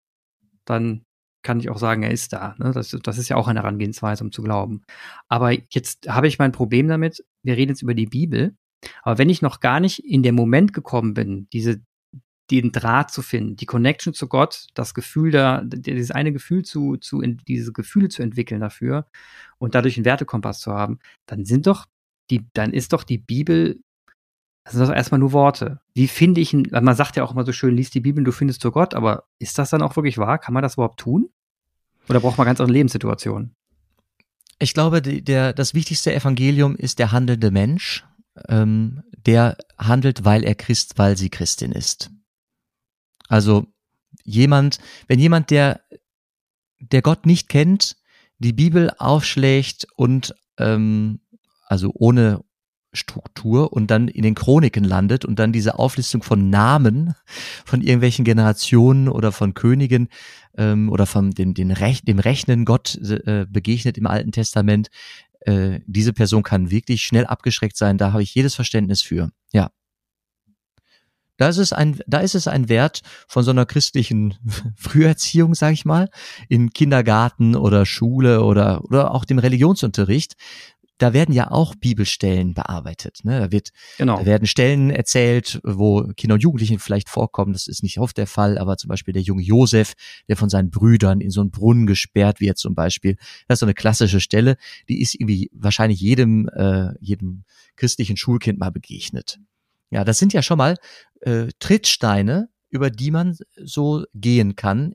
dann kann ich auch sagen, er ist da. Ne? Das, das ist ja auch eine Herangehensweise, um zu glauben. Aber jetzt habe ich mein Problem damit, wir reden jetzt über die Bibel, aber wenn ich noch gar nicht in den Moment gekommen bin, diese, den Draht zu finden, die Connection zu Gott, das Gefühl da, dieses eine Gefühl zu, zu, diese Gefühle zu entwickeln dafür und dadurch einen Wertekompass zu haben, dann sind doch die, dann ist doch die Bibel, das sind doch erstmal nur Worte. Wie finde ich, man sagt ja auch immer so schön, liest die Bibel, du findest zu Gott, aber ist das dann auch wirklich wahr? Kann man das überhaupt tun? Oder braucht man ganz andere Lebenssituationen? Ich glaube, die, der, das wichtigste Evangelium ist der handelnde Mensch, ähm, der handelt, weil er Christ, weil sie Christin ist. Also jemand, wenn jemand, der, der Gott nicht kennt, die Bibel aufschlägt und ähm, also ohne Struktur und dann in den Chroniken landet und dann diese Auflistung von Namen von irgendwelchen Generationen oder von Königen ähm, oder von dem, den Rech dem Rechnen Gott äh, begegnet im Alten Testament, äh, diese Person kann wirklich schnell abgeschreckt sein. Da habe ich jedes Verständnis für. Da ist es ein, da ist es ein Wert von so einer christlichen Früherziehung, sag ich mal, in Kindergarten oder Schule oder, oder auch dem Religionsunterricht, da werden ja auch Bibelstellen bearbeitet. Ne? Da, wird, genau. da werden Stellen erzählt, wo Kinder und Jugendlichen vielleicht vorkommen. Das ist nicht oft der Fall, aber zum Beispiel der junge Josef, der von seinen Brüdern in so einen Brunnen gesperrt wird, zum Beispiel. Das ist so eine klassische Stelle, die ist irgendwie wahrscheinlich jedem, äh, jedem christlichen Schulkind mal begegnet. Ja, das sind ja schon mal äh, Trittsteine, über die man so gehen kann,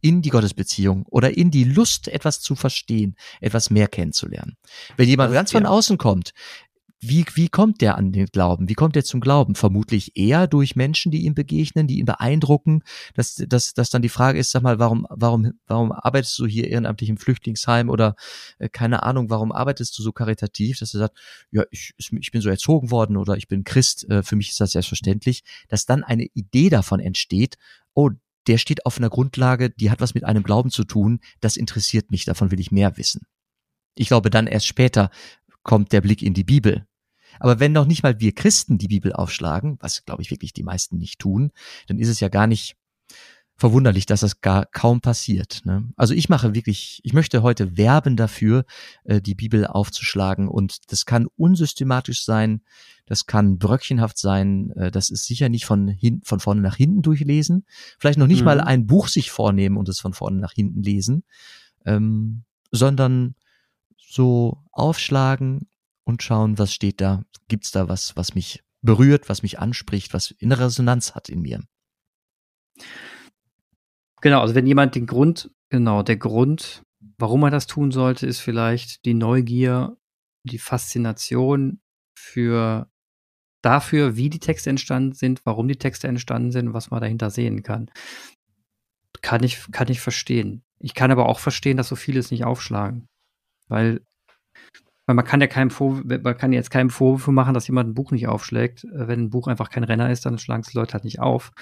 in die Gottesbeziehung oder in die Lust, etwas zu verstehen, etwas mehr kennenzulernen. Wenn jemand ganz von außen kommt, wie, wie kommt der an den Glauben? Wie kommt er zum Glauben? Vermutlich eher durch Menschen, die ihm begegnen, die ihn beeindrucken. Dass, dass, dass dann die Frage ist, sag mal, warum, warum, warum arbeitest du hier ehrenamtlich im Flüchtlingsheim oder äh, keine Ahnung, warum arbeitest du so karitativ? Dass er sagt, ja, ich, ich bin so erzogen worden oder ich bin Christ, äh, für mich ist das selbstverständlich, dass dann eine Idee davon entsteht, oh, der steht auf einer Grundlage, die hat was mit einem Glauben zu tun, das interessiert mich, davon will ich mehr wissen. Ich glaube, dann erst später kommt der Blick in die Bibel. Aber wenn noch nicht mal wir Christen die Bibel aufschlagen, was glaube ich wirklich die meisten nicht tun, dann ist es ja gar nicht verwunderlich, dass das gar kaum passiert. Ne? Also ich mache wirklich, ich möchte heute werben dafür, äh, die Bibel aufzuschlagen und das kann unsystematisch sein, das kann bröckchenhaft sein, äh, das ist sicher nicht von, hin, von vorne nach hinten durchlesen, vielleicht noch nicht mhm. mal ein Buch sich vornehmen und es von vorne nach hinten lesen, ähm, sondern so aufschlagen und schauen, was steht da, gibt's da was, was mich berührt, was mich anspricht, was in Resonanz hat in mir. Genau, also wenn jemand den Grund, genau, der Grund, warum er das tun sollte, ist vielleicht die Neugier, die Faszination für dafür, wie die Texte entstanden sind, warum die Texte entstanden sind, was man dahinter sehen kann. Kann ich, kann ich verstehen. Ich kann aber auch verstehen, dass so viele es nicht aufschlagen. Weil, weil man kann ja keinem Vorwurf, man kann jetzt keinem Vorwurf machen, dass jemand ein Buch nicht aufschlägt. Wenn ein Buch einfach kein Renner ist, dann schlagen es Leute halt nicht auf.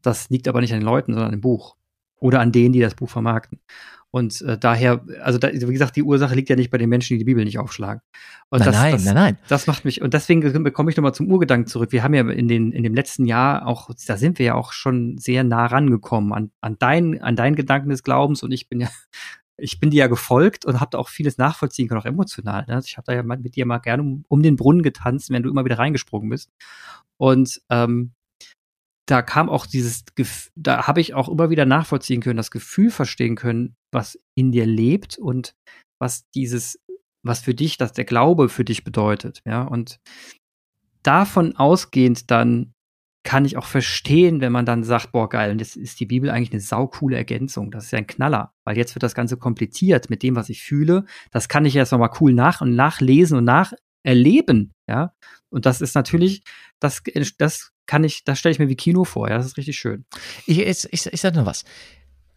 Das liegt aber nicht an den Leuten, sondern an dem Buch oder an denen, die das Buch vermarkten. Und äh, daher, also da, wie gesagt, die Ursache liegt ja nicht bei den Menschen, die die Bibel nicht aufschlagen. Und nein, das, nein, das, nein, nein. Das macht mich, und deswegen komme ich nochmal zum Urgedanken zurück. Wir haben ja in, den, in dem letzten Jahr auch, da sind wir ja auch schon sehr nah rangekommen an, an, dein, an deinen Gedanken des Glaubens und ich bin ja, ich bin dir ja gefolgt und habe da auch vieles nachvollziehen können, auch emotional. Ne? Ich habe da ja mit dir mal gerne um, um den Brunnen getanzt, wenn du immer wieder reingesprungen bist. Und ähm, da kam auch dieses, da habe ich auch immer wieder nachvollziehen können, das Gefühl verstehen können, was in dir lebt und was dieses, was für dich, dass der Glaube für dich bedeutet, ja. Und davon ausgehend dann kann ich auch verstehen, wenn man dann sagt, boah, geil, und jetzt ist die Bibel eigentlich eine saukoole Ergänzung. Das ist ja ein Knaller, weil jetzt wird das Ganze kompliziert mit dem, was ich fühle. Das kann ich jetzt nochmal cool nach und nachlesen und nacherleben, ja. Und das ist natürlich, das, das kann ich, das stelle ich mir wie Kino vor, ja, das ist richtig schön. Ich, ich, ich, ich sage noch was.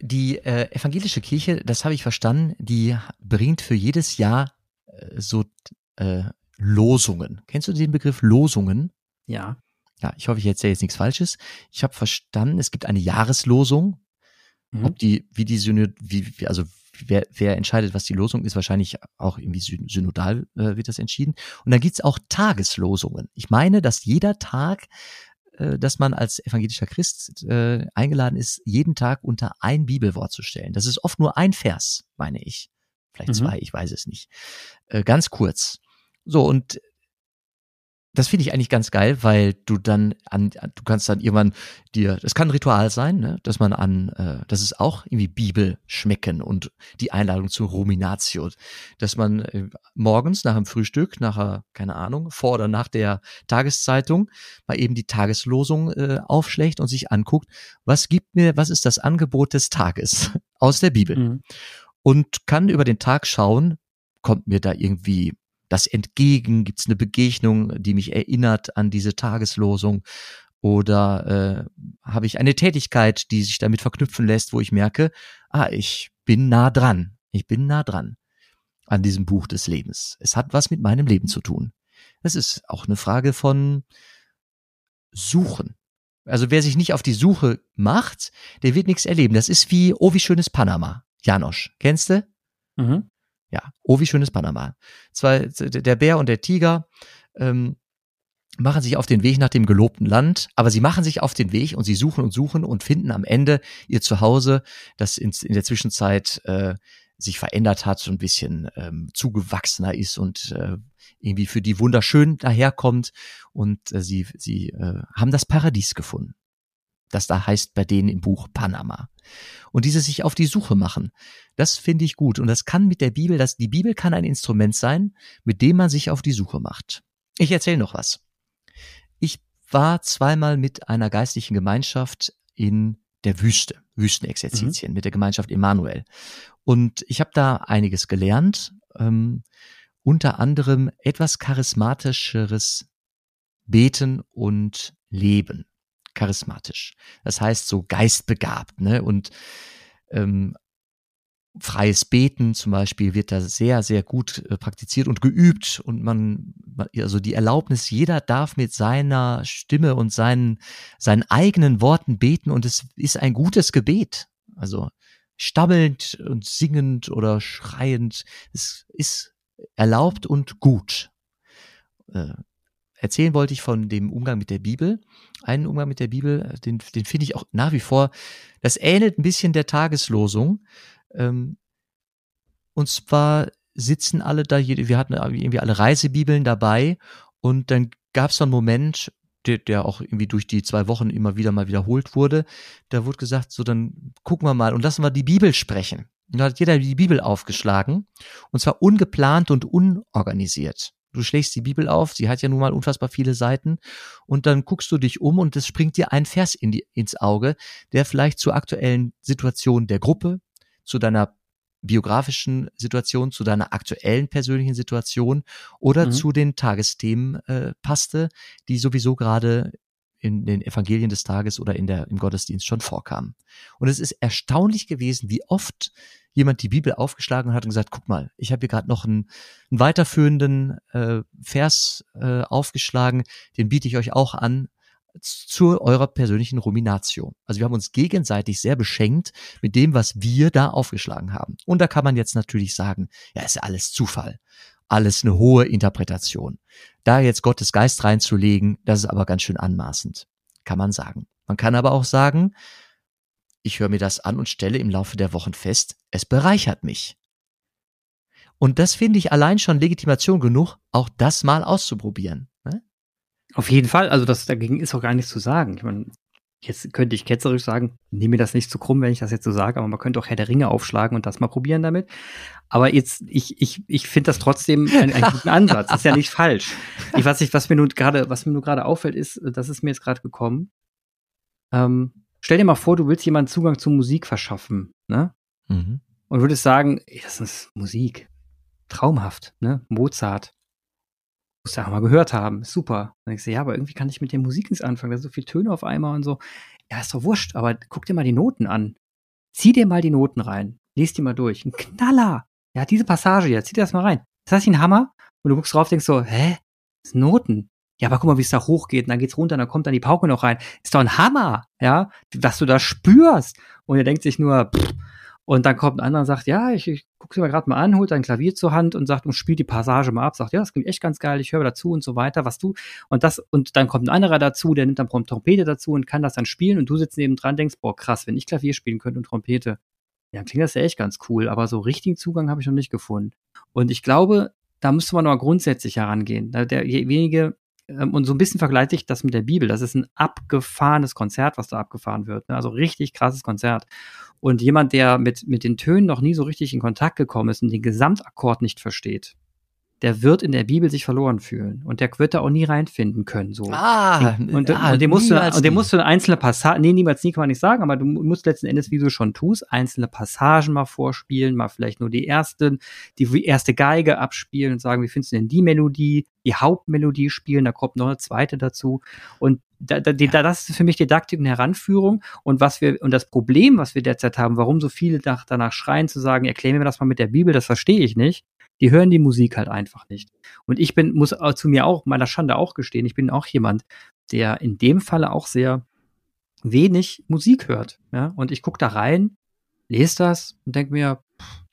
Die äh, evangelische Kirche, das habe ich verstanden, die bringt für jedes Jahr äh, so äh, Losungen. Kennst du den Begriff Losungen? Ja ja, ich hoffe, ich erzähle jetzt nichts Falsches. Ich habe verstanden, es gibt eine Jahreslosung. Mhm. Ob die, wie die Synod, wie, also wer, wer entscheidet, was die Losung ist, wahrscheinlich auch irgendwie synodal äh, wird das entschieden. Und dann gibt's auch Tageslosungen. Ich meine, dass jeder Tag, äh, dass man als evangelischer Christ äh, eingeladen ist, jeden Tag unter ein Bibelwort zu stellen. Das ist oft nur ein Vers, meine ich. Vielleicht mhm. zwei, ich weiß es nicht. Äh, ganz kurz. So, und das finde ich eigentlich ganz geil, weil du dann an, du kannst dann irgendwann dir, das kann ein Ritual sein, ne, dass man an, äh, das ist auch irgendwie Bibel schmecken und die Einladung zur Ruminatio, dass man äh, morgens nach dem Frühstück, nachher, keine Ahnung, vor oder nach der Tageszeitung mal eben die Tageslosung äh, aufschlägt und sich anguckt, was gibt mir, was ist das Angebot des Tages aus der Bibel? Mhm. Und kann über den Tag schauen, kommt mir da irgendwie das entgegen? Gibt es eine Begegnung, die mich erinnert an diese Tageslosung? Oder äh, habe ich eine Tätigkeit, die sich damit verknüpfen lässt, wo ich merke, ah, ich bin nah dran. Ich bin nah dran an diesem Buch des Lebens. Es hat was mit meinem Leben zu tun. Es ist auch eine Frage von Suchen. Also wer sich nicht auf die Suche macht, der wird nichts erleben. Das ist wie, oh, wie schönes Panama. Janosch, kennst du? Mhm. Ja, oh, wie schönes Panama. Zwei, der Bär und der Tiger ähm, machen sich auf den Weg nach dem gelobten Land, aber sie machen sich auf den Weg und sie suchen und suchen und finden am Ende ihr Zuhause, das in, in der Zwischenzeit äh, sich verändert hat, so ein bisschen ähm, zugewachsener ist und äh, irgendwie für die wunderschön daherkommt und äh, sie, sie äh, haben das Paradies gefunden. Das da heißt bei denen im Buch Panama. Und diese sich auf die Suche machen, das finde ich gut. Und das kann mit der Bibel, das, die Bibel kann ein Instrument sein, mit dem man sich auf die Suche macht. Ich erzähle noch was. Ich war zweimal mit einer geistlichen Gemeinschaft in der Wüste, Wüstenexerzitien, mhm. mit der Gemeinschaft Emanuel. Und ich habe da einiges gelernt, ähm, unter anderem etwas charismatischeres Beten und Leben charismatisch. Das heißt so geistbegabt, ne? Und ähm, freies Beten zum Beispiel wird da sehr, sehr gut äh, praktiziert und geübt und man, also die Erlaubnis, jeder darf mit seiner Stimme und seinen, seinen eigenen Worten beten und es ist ein gutes Gebet. Also stammelnd und singend oder schreiend, es ist erlaubt und gut. Äh, erzählen wollte ich von dem Umgang mit der Bibel. Einen Umgang mit der Bibel, den, den finde ich auch nach wie vor, das ähnelt ein bisschen der Tageslosung. Ähm, und zwar sitzen alle da, wir hatten irgendwie alle Reisebibeln dabei und dann gab es so einen Moment, der, der auch irgendwie durch die zwei Wochen immer wieder mal wiederholt wurde. Da wurde gesagt, so dann gucken wir mal und lassen wir die Bibel sprechen. Und da hat jeder die Bibel aufgeschlagen und zwar ungeplant und unorganisiert. Du schlägst die Bibel auf, sie hat ja nun mal unfassbar viele Seiten und dann guckst du dich um und es springt dir ein Vers in die, ins Auge, der vielleicht zur aktuellen Situation der Gruppe, zu deiner biografischen Situation, zu deiner aktuellen persönlichen Situation oder mhm. zu den Tagesthemen äh, passte, die sowieso gerade in den Evangelien des Tages oder in der, im Gottesdienst schon vorkamen. Und es ist erstaunlich gewesen, wie oft jemand die Bibel aufgeschlagen hat und gesagt, guck mal, ich habe hier gerade noch einen, einen weiterführenden äh, Vers äh, aufgeschlagen, den biete ich euch auch an zu eurer persönlichen Ruminatio. Also wir haben uns gegenseitig sehr beschenkt mit dem, was wir da aufgeschlagen haben. Und da kann man jetzt natürlich sagen, ja, ist alles Zufall. Alles eine hohe Interpretation. Da jetzt Gottes Geist reinzulegen, das ist aber ganz schön anmaßend. Kann man sagen. Man kann aber auch sagen, ich höre mir das an und stelle im Laufe der Wochen fest, es bereichert mich. Und das finde ich allein schon Legitimation genug, auch das mal auszuprobieren. Ne? Auf jeden Fall, also das dagegen ist auch gar nichts zu sagen. Ich meine, jetzt könnte ich ketzerisch sagen, nehme mir das nicht zu krumm, wenn ich das jetzt so sage, aber man könnte auch Herr der Ringe aufschlagen und das mal probieren damit. Aber jetzt, ich, ich, ich finde das trotzdem einen, einen guten Ansatz. ist ja nicht falsch. Ich weiß nicht, was mir nun gerade, was mir nur gerade auffällt, ist, das ist mir jetzt gerade gekommen. Ähm, stell dir mal vor, du willst jemanden Zugang zu Musik verschaffen, ne? Mhm. Und würdest sagen, ey, das ist Musik. Traumhaft, ne? Mozart. Musst du ja mal gehört haben. Super. Dann denkst du, ja, aber irgendwie kann ich mit der Musik nichts anfangen. Da sind so viele Töne auf einmal und so. Ja, ist doch wurscht, aber guck dir mal die Noten an. Zieh dir mal die Noten rein. Lies die mal durch. Ein Knaller. Ja, diese Passage jetzt, zieh dir das mal rein. Ist das nicht ein Hammer? Und du guckst drauf, denkst so, hä? Das sind Noten. Ja, aber guck mal, wie es da hochgeht, und dann geht's runter, und dann kommt dann die Pauke noch rein. Ist doch ein Hammer, ja, was du da spürst. Und er denkt sich nur, pff, und dann kommt ein anderer und sagt, ja, ich, ich gucke sie mir gerade mal an, holt ein Klavier zur Hand und sagt und spielt die Passage mal ab, sagt, ja, das klingt echt ganz geil, ich höre dazu und so weiter, was du und das und dann kommt ein anderer dazu, der nimmt dann Trompete dazu und kann das dann spielen und du sitzt neben dran, denkst, boah, krass, wenn ich Klavier spielen könnte und Trompete, ja, klingt das ja echt ganz cool, aber so richtigen Zugang habe ich noch nicht gefunden. Und ich glaube, da müsste man noch grundsätzlich herangehen. Der wenige ähm, und so ein bisschen vergleiche ich das mit der Bibel. Das ist ein abgefahrenes Konzert, was da abgefahren wird. Ne? Also richtig krasses Konzert. Und jemand, der mit, mit den Tönen noch nie so richtig in Kontakt gekommen ist und den Gesamtakkord nicht versteht, der wird in der Bibel sich verloren fühlen und der wird da auch nie reinfinden können. So. Ah, und, ah, und dem musst du, und dem musst du einzelne Passage, nee, niemals nie kann man nicht sagen, aber du musst letzten Endes, wie du schon tust, einzelne Passagen mal vorspielen, mal vielleicht nur die ersten, die erste Geige abspielen und sagen, wie findest du denn die Melodie, die Hauptmelodie spielen, da kommt noch eine zweite dazu und da, da, da, das ist für mich Didaktik und Heranführung und was wir und das Problem, was wir derzeit haben, warum so viele nach, danach schreien zu sagen, erklär mir das mal mit der Bibel, das verstehe ich nicht, die hören die Musik halt einfach nicht. Und ich bin, muss zu mir auch, meiner Schande auch gestehen, ich bin auch jemand, der in dem Falle auch sehr wenig Musik hört. Ja? Und ich gucke da rein, lese das und denke mir, pff,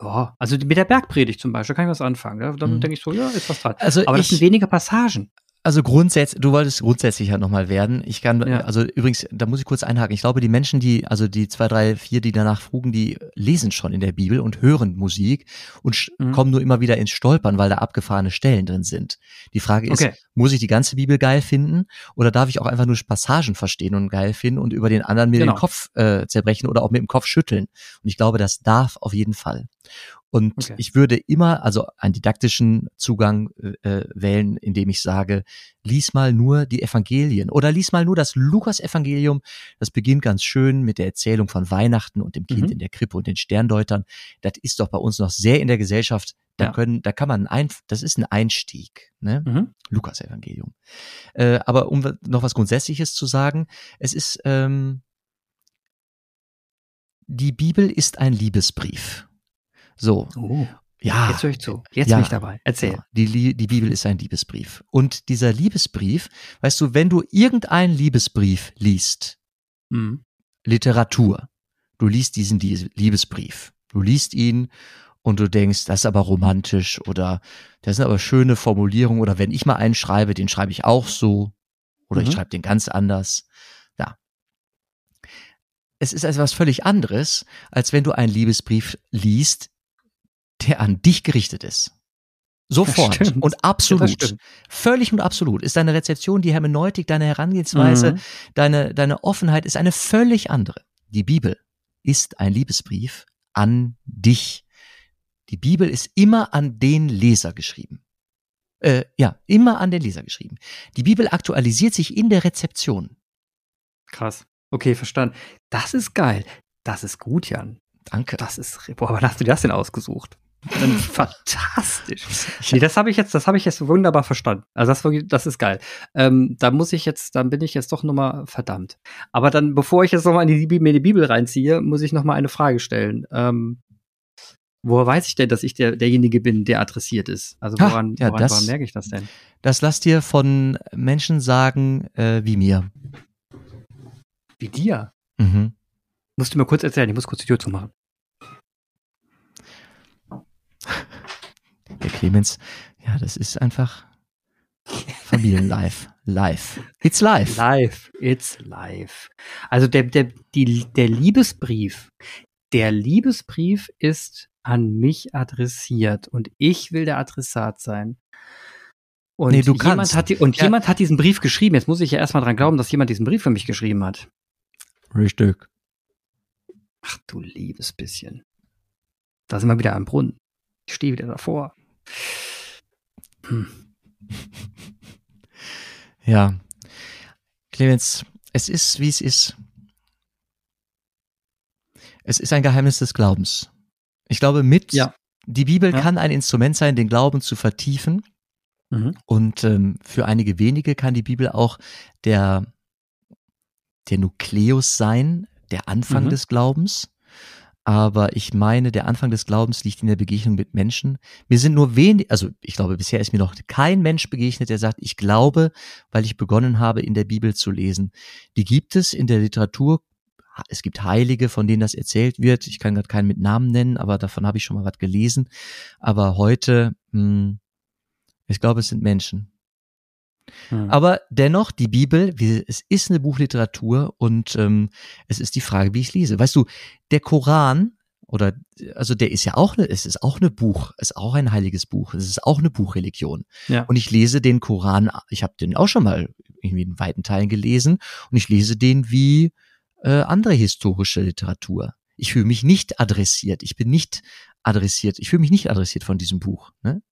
oh, also mit der Bergpredigt zum Beispiel kann ich was anfangen. Ja? Dann mhm. denke ich so, ja, ist was dran. Also Aber das sind weniger Passagen. Also grundsätzlich, du wolltest grundsätzlich halt nochmal werden. Ich kann, ja. also übrigens, da muss ich kurz einhaken. Ich glaube, die Menschen, die, also die zwei, drei, vier, die danach frugen, die lesen schon in der Bibel und hören Musik und mhm. kommen nur immer wieder ins Stolpern, weil da abgefahrene Stellen drin sind. Die Frage ist, okay. Muss ich die ganze Bibel geil finden oder darf ich auch einfach nur Passagen verstehen und geil finden und über den anderen mir genau. den Kopf äh, zerbrechen oder auch mit dem Kopf schütteln? Und ich glaube, das darf auf jeden Fall. Und okay. ich würde immer, also einen didaktischen Zugang äh, wählen, indem ich sage, lies mal nur die Evangelien oder lies mal nur das Lukas-Evangelium. Das beginnt ganz schön mit der Erzählung von Weihnachten und dem Kind mhm. in der Krippe und den Sterndeutern. Das ist doch bei uns noch sehr in der Gesellschaft. Da ja. können, da kann man ein, das ist ein Einstieg, ne? Mhm. Lukas-Evangelium. Äh, aber um noch was Grundsätzliches zu sagen, es ist ähm, die Bibel ist ein Liebesbrief. So. Oh. Ja. Jetzt höre ich zu. Jetzt ja, bin ich dabei. Erzähl. Ja, die, die Bibel ist ein Liebesbrief. Und dieser Liebesbrief, weißt du, wenn du irgendeinen Liebesbrief liest, mhm. Literatur, du liest diesen Liebesbrief, du liest ihn und du denkst, das ist aber romantisch oder das sind aber schöne Formulierungen oder wenn ich mal einen schreibe, den schreibe ich auch so oder mhm. ich schreibe den ganz anders. Ja. Es ist etwas völlig anderes, als wenn du einen Liebesbrief liest, der an dich gerichtet ist. Sofort und absolut. Ja, völlig und absolut ist deine Rezeption, die Hermeneutik, deine Herangehensweise, mhm. deine, deine Offenheit ist eine völlig andere. Die Bibel ist ein Liebesbrief an dich. Die Bibel ist immer an den Leser geschrieben. Äh, ja, immer an den Leser geschrieben. Die Bibel aktualisiert sich in der Rezeption. Krass. Okay, verstanden. Das ist geil. Das ist gut, Jan. Danke. Das ist, boah, wann hast du das denn ausgesucht? Fantastisch. Nee, das habe ich jetzt, das habe ich jetzt wunderbar verstanden. Also das, das ist geil. Ähm, da muss ich jetzt, dann bin ich jetzt doch nochmal verdammt. Aber dann, bevor ich jetzt nochmal in die, mir die Bibel reinziehe, muss ich nochmal eine Frage stellen. Ähm, woher weiß ich denn, dass ich der, derjenige bin, der adressiert ist? Also woran, ha, ja, woran, das, woran merke ich das denn? Das lass dir von Menschen sagen, äh, wie mir. Wie dir? Mhm. Musst du mir kurz erzählen, ich muss kurz die Tür zumachen. Der Clemens, ja, das ist einfach Familienlife. Live. It's live. Live. It's live. Also der, der, die, der Liebesbrief, der Liebesbrief ist an mich adressiert und ich will der Adressat sein. Und Nee, jemand hat die, und Ja. jemand hat diesen Brief geschrieben. Jetzt muss ich ja erstmal dran glauben, dass jemand diesen Brief für mich geschrieben hat. Richtig. Ach du liebes bisschen. Da sind wir wieder am Brunnen. Ich stehe wieder davor. Hm. Ja. Clemens, es ist, wie es ist. Es ist ein Geheimnis des Glaubens. Ich glaube, mit Ja. die Bibel Ja. kann ein Instrument sein, den Glauben zu vertiefen. Mhm. Und ähm, für einige wenige kann die Bibel auch der, der Nukleus sein, der Anfang Mhm. des Glaubens. Aber ich meine, der Anfang des Glaubens liegt in der Begegnung mit Menschen. Mir sind nur wenig, also ich glaube, bisher ist mir noch kein Mensch begegnet, der sagt, ich glaube, weil ich begonnen habe, in der Bibel zu lesen. Die gibt es in der Literatur. Es gibt Heilige, von denen das erzählt wird. Ich kann gerade keinen mit Namen nennen, aber davon habe ich schon mal was gelesen. Aber heute, hm, ich glaube, es sind Menschen. Hm. Aber dennoch, die Bibel, es ist eine Buchliteratur und ähm, es ist die Frage, wie ich lese. Weißt du, der Koran oder also der ist ja auch eine, es ist auch eine Buch, es ist auch ein heiliges Buch, es ist auch eine Buchreligion. Ja. Und ich lese den Koran, ich habe den auch schon mal irgendwie in weiten Teilen gelesen und ich lese den wie äh, andere historische Literatur. Ich fühle mich nicht adressiert, ich bin nicht adressiert, ich fühle mich nicht adressiert von diesem Buch. Ne?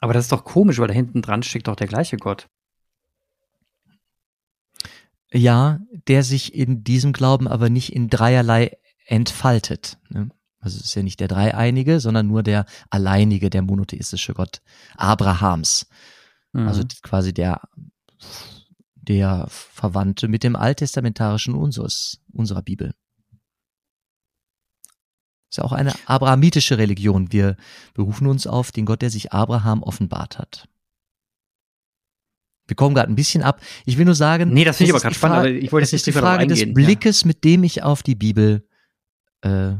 Aber das ist doch komisch, weil da hinten dran steckt doch der gleiche Gott. Ja, der sich in diesem Glauben aber nicht in dreierlei entfaltet. Ne? Also es ist ja nicht der Dreieinige, sondern nur der alleinige, der monotheistische Gott Abrahams. Mhm. Also quasi der, der Verwandte mit dem alttestamentarischen unseres, unserer Bibel. Ist ja auch eine abrahamitische Religion. Wir berufen uns auf den Gott, der sich Abraham offenbart hat. Wir kommen gerade ein bisschen ab. Ich will nur sagen, nee, das finde ich aber gerade die spannend, aber ich wollte jetzt ist die nicht darauf Frage des. Blickes, mit dem ich auf die Bibel äh,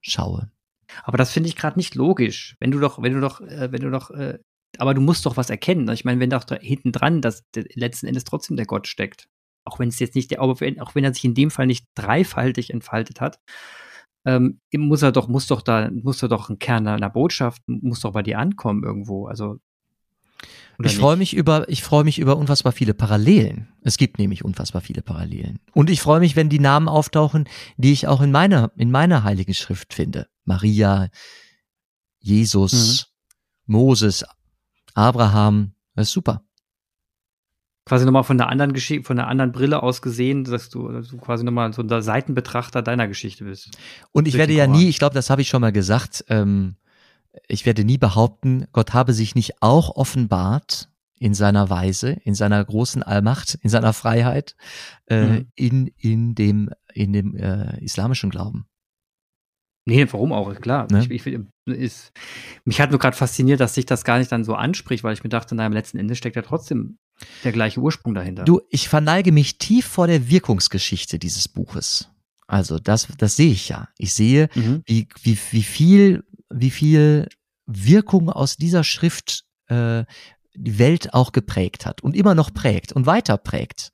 schaue. Aber das finde ich gerade nicht logisch. Wenn du doch, wenn du doch, äh, wenn du doch, äh, aber du musst doch was erkennen. Ich meine, wenn doch da hinten dran, dass letzten Endes trotzdem der Gott steckt. Auch wenn es jetzt nicht der, auch wenn, auch wenn er sich in dem Fall nicht dreifaltig entfaltet hat, ähm, muss er doch, muss doch da, muss er doch ein Kern einer Botschaft, muss doch bei dir ankommen irgendwo. Also Ich freue mich über, ich freue mich über unfassbar viele Parallelen. Es gibt nämlich unfassbar viele Parallelen. Und ich freue mich, wenn die Namen auftauchen, die ich auch in meiner, in meiner heiligen Schrift finde. Maria, Jesus, Moses, Abraham. Das ist super. quasi nochmal von der anderen Geschichte, von der anderen Brille aus gesehen, dass du, dass du quasi nochmal so ein Seitenbetrachter deiner Geschichte bist. Und ich werde ja nie, ich glaube, das habe ich schon mal gesagt, ähm, ich werde nie behaupten, Gott habe sich nicht auch offenbart in seiner Weise, in seiner großen Allmacht, in seiner Freiheit, äh, Mhm. in, in dem, in dem äh, islamischen Glauben. Nee, warum auch? Klar. Ne? Ich, ich, ist, mich hat nur gerade fasziniert, dass sich das gar nicht dann so anspricht, weil ich mir dachte, naja, am letzten Ende steckt ja trotzdem der gleiche Ursprung dahinter. Du, ich verneige mich tief vor der Wirkungsgeschichte dieses Buches. Also das, das sehe ich ja. Ich sehe, Mhm. wie, wie, wie viel, wie viel Wirkung aus dieser Schrift äh, die Welt auch geprägt hat und immer noch prägt und weiter prägt.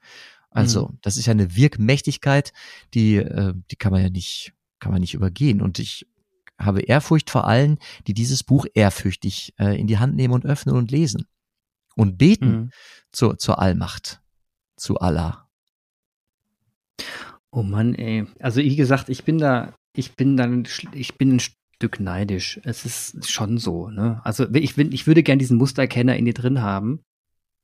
Also, das ist ja eine Wirkmächtigkeit, die, äh, die kann man ja nicht, kann man nicht übergehen. Und ich habe Ehrfurcht vor allen, die dieses Buch ehrfürchtig äh, in die Hand nehmen und öffnen und lesen. Und beten Mhm. zur, zur Allmacht, zu Allah. Oh Mann, ey. Also wie gesagt, ich bin da, ich bin dann, ich bin ein Stück neidisch. Es ist schon so, ne? Also ich, ich würde gern diesen Musterkenner in dir drin haben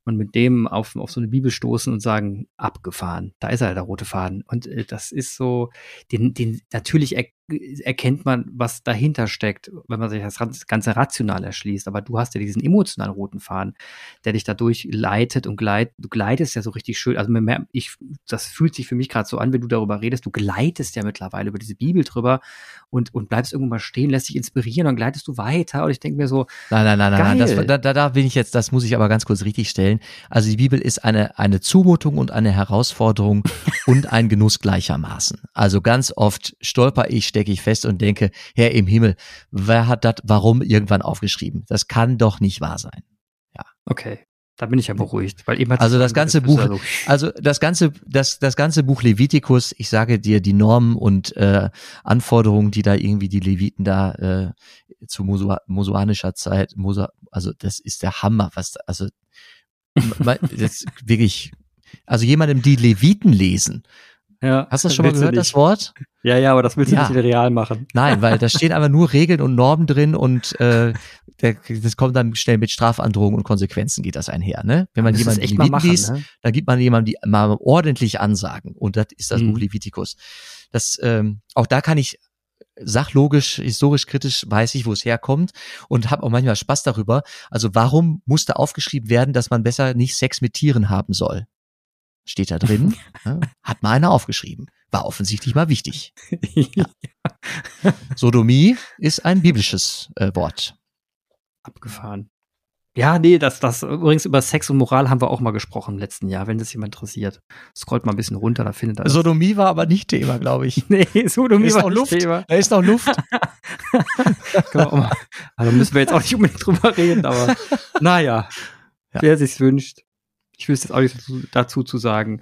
und mit dem auf, auf so eine Bibel stoßen und sagen, abgefahren. Da ist er, der rote Faden. Und äh, das ist so, den, den, natürlich erkennt man, was dahinter steckt, wenn man sich das Ganze rational erschließt. Aber du hast ja diesen emotionalen roten Faden, der dich dadurch leitet und gleit, du gleitest ja so richtig schön. Also ich, das fühlt sich für mich gerade so an, wenn du darüber redest. Du gleitest ja mittlerweile über diese Bibel drüber und, und bleibst irgendwo mal stehen, lässt dich inspirieren, dann gleitest du weiter. Und ich denke mir so, Nein, nein, nein, nein, nein. Das, Geil. da, da, da bin ich jetzt, das muss ich aber ganz kurz richtig stellen. Also die Bibel ist eine, eine Zumutung und eine Herausforderung und ein Genuss gleichermaßen. Also ganz oft stolper ich, stecke ich fest und denke, Herr im Himmel, wer hat das warum irgendwann aufgeschrieben? Das kann doch nicht wahr sein. okay, da bin ich ja beruhigt, weil eben hat Also das ganze Buch- ja so- Also das ganze, das, das ganze Buch Levitikus, ich sage dir, die Normen und äh, Anforderungen, die da irgendwie die Leviten da äh, zu Mosu mosuanischer Zeit, Mosa, also das ist der Hammer, was, da- also das wirklich, also jemandem die Leviten lesen. Ja, Hast du das schon mal gehört, das. Wort? Ja, ja, aber das willst du Ja. nicht real machen. Nein, weil da stehen aber nur Regeln und Normen drin und äh, der, das kommt dann schnell mit Strafandrohungen und Konsequenzen geht das einher, ne? Wenn man Das jemanden echt mal machen, liest, ne? da gibt man jemandem die mal ordentlich Ansagen und das ist das Mhm. Buch Levitikus. Das ähm, auch da kann ich sachlogisch, historisch kritisch weiß ich, wo es herkommt und habe auch manchmal Spaß darüber. Also warum musste aufgeschrieben werden, dass man besser nicht Sex mit Tieren haben soll? Steht da drin, ne? hat mal einer aufgeschrieben. War offensichtlich mal wichtig. Sodomie ist ein biblisches äh, Wort. Abgefahren. Ja, nee, das, das, übrigens über Sex und Moral haben wir auch mal gesprochen im letzten Jahr, wenn das jemand interessiert. Scrollt mal ein bisschen runter, da findet er. Sodomie war aber nicht Thema, glaube ich. nee, Sodomie Ist war noch nicht Luft? Thema. Da ist noch Luft. Also müssen wir jetzt auch nicht unbedingt drüber reden, aber naja, Ja. wer sich's wünscht. Ich wüsste jetzt auch nicht dazu, dazu zu sagen.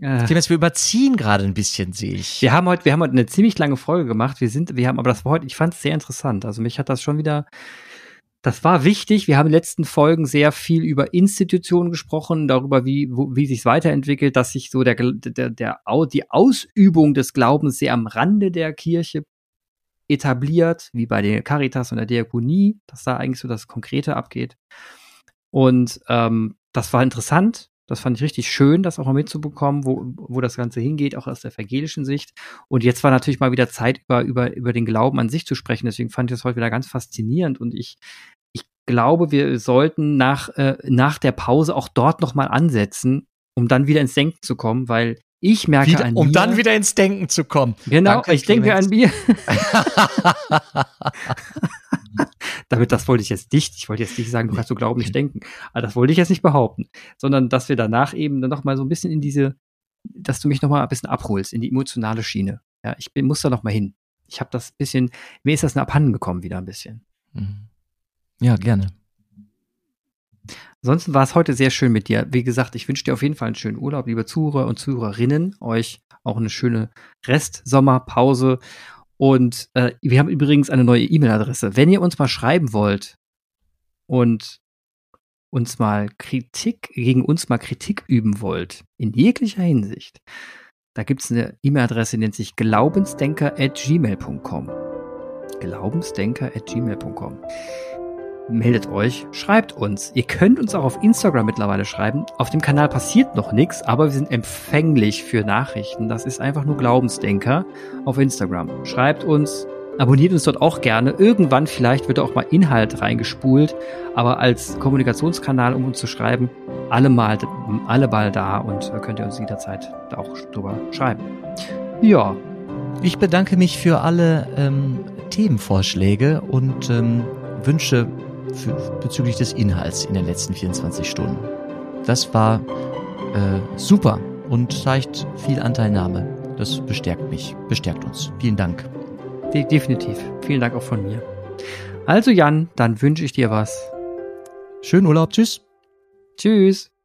Äh, Clemens, wir überziehen gerade ein bisschen, sehe ich. wir haben heute, wir haben heute eine ziemlich lange Folge gemacht. Wir sind, wir haben, aber das war heute, ich fand es sehr interessant. Also mich hat das schon wieder, das war wichtig. Wir haben in den letzten Folgen sehr viel über Institutionen gesprochen, darüber, wie, wo, wie sich weiterentwickelt, dass sich so der, der, der, die Ausübung des Glaubens sehr am Rande der Kirche etabliert, wie bei der Caritas und der Diakonie, dass da eigentlich so das Konkrete abgeht. Und ähm, das war interessant. Das fand ich richtig schön, das auch mal mitzubekommen, wo, wo das Ganze hingeht, auch aus der evangelischen Sicht. Und jetzt war natürlich mal wieder Zeit, über, über, über den Glauben an sich zu sprechen. Deswegen fand ich das heute wieder ganz faszinierend. Und ich, ich glaube, wir sollten nach, äh, nach der Pause auch dort nochmal ansetzen, um dann wieder ins Denken zu kommen, weil ich merke Wieder, an um mir, dann wieder ins Denken zu kommen. Genau, Danke, ich denke an mir. Damit, das wollte ich jetzt nicht. Ich wollte jetzt nicht sagen, du kannst so glauben, nicht denken. Aber das wollte ich jetzt nicht behaupten. Sondern, dass wir danach eben dann noch mal so ein bisschen in diese, dass du mich noch mal ein bisschen abholst, in die emotionale Schiene. Ja, ich bin, muss da noch mal hin. Ich habe das bisschen, mir ist das abhanden gekommen wieder ein bisschen. Mhm. Ja, gerne. Ansonsten war es heute sehr schön mit dir. Wie gesagt, ich wünsche dir auf jeden Fall einen schönen Urlaub, liebe Zuhörer und Zuhörerinnen. Euch auch eine schöne Restsommerpause. Und äh, wir haben übrigens eine neue E-Mail-Adresse. Wenn ihr uns mal schreiben wollt und uns mal Kritik, gegen uns mal Kritik üben wollt, in jeglicher Hinsicht, da gibt es eine E-Mail-Adresse, die nennt sich glaubensdenker.gmail.com. Glaubensdenker.gmail.com meldet euch, schreibt uns. Ihr könnt uns auch auf Instagram mittlerweile schreiben. Auf dem Kanal passiert noch nichts, aber wir sind empfänglich für Nachrichten. Das ist einfach nur Glaubensdenker auf Instagram. Schreibt uns, abonniert uns dort auch gerne. Irgendwann vielleicht wird auch mal Inhalt reingespult, aber als Kommunikationskanal, um uns zu schreiben, alle mal, alle mal da und könnt ihr uns jederzeit auch drüber schreiben. Ja, Ich bedanke mich für alle ähm, Themenvorschläge und ähm, Wünsche für, bezüglich des Inhalts in den letzten 24 Stunden. Das war äh, super und zeigt viel Anteilnahme. Das bestärkt mich, bestärkt uns. Vielen Dank. de definitiv. Vielen Dank auch von mir. Also Jan, dann wünsche ich dir was. Schönen Urlaub, tschüss. Tschüss.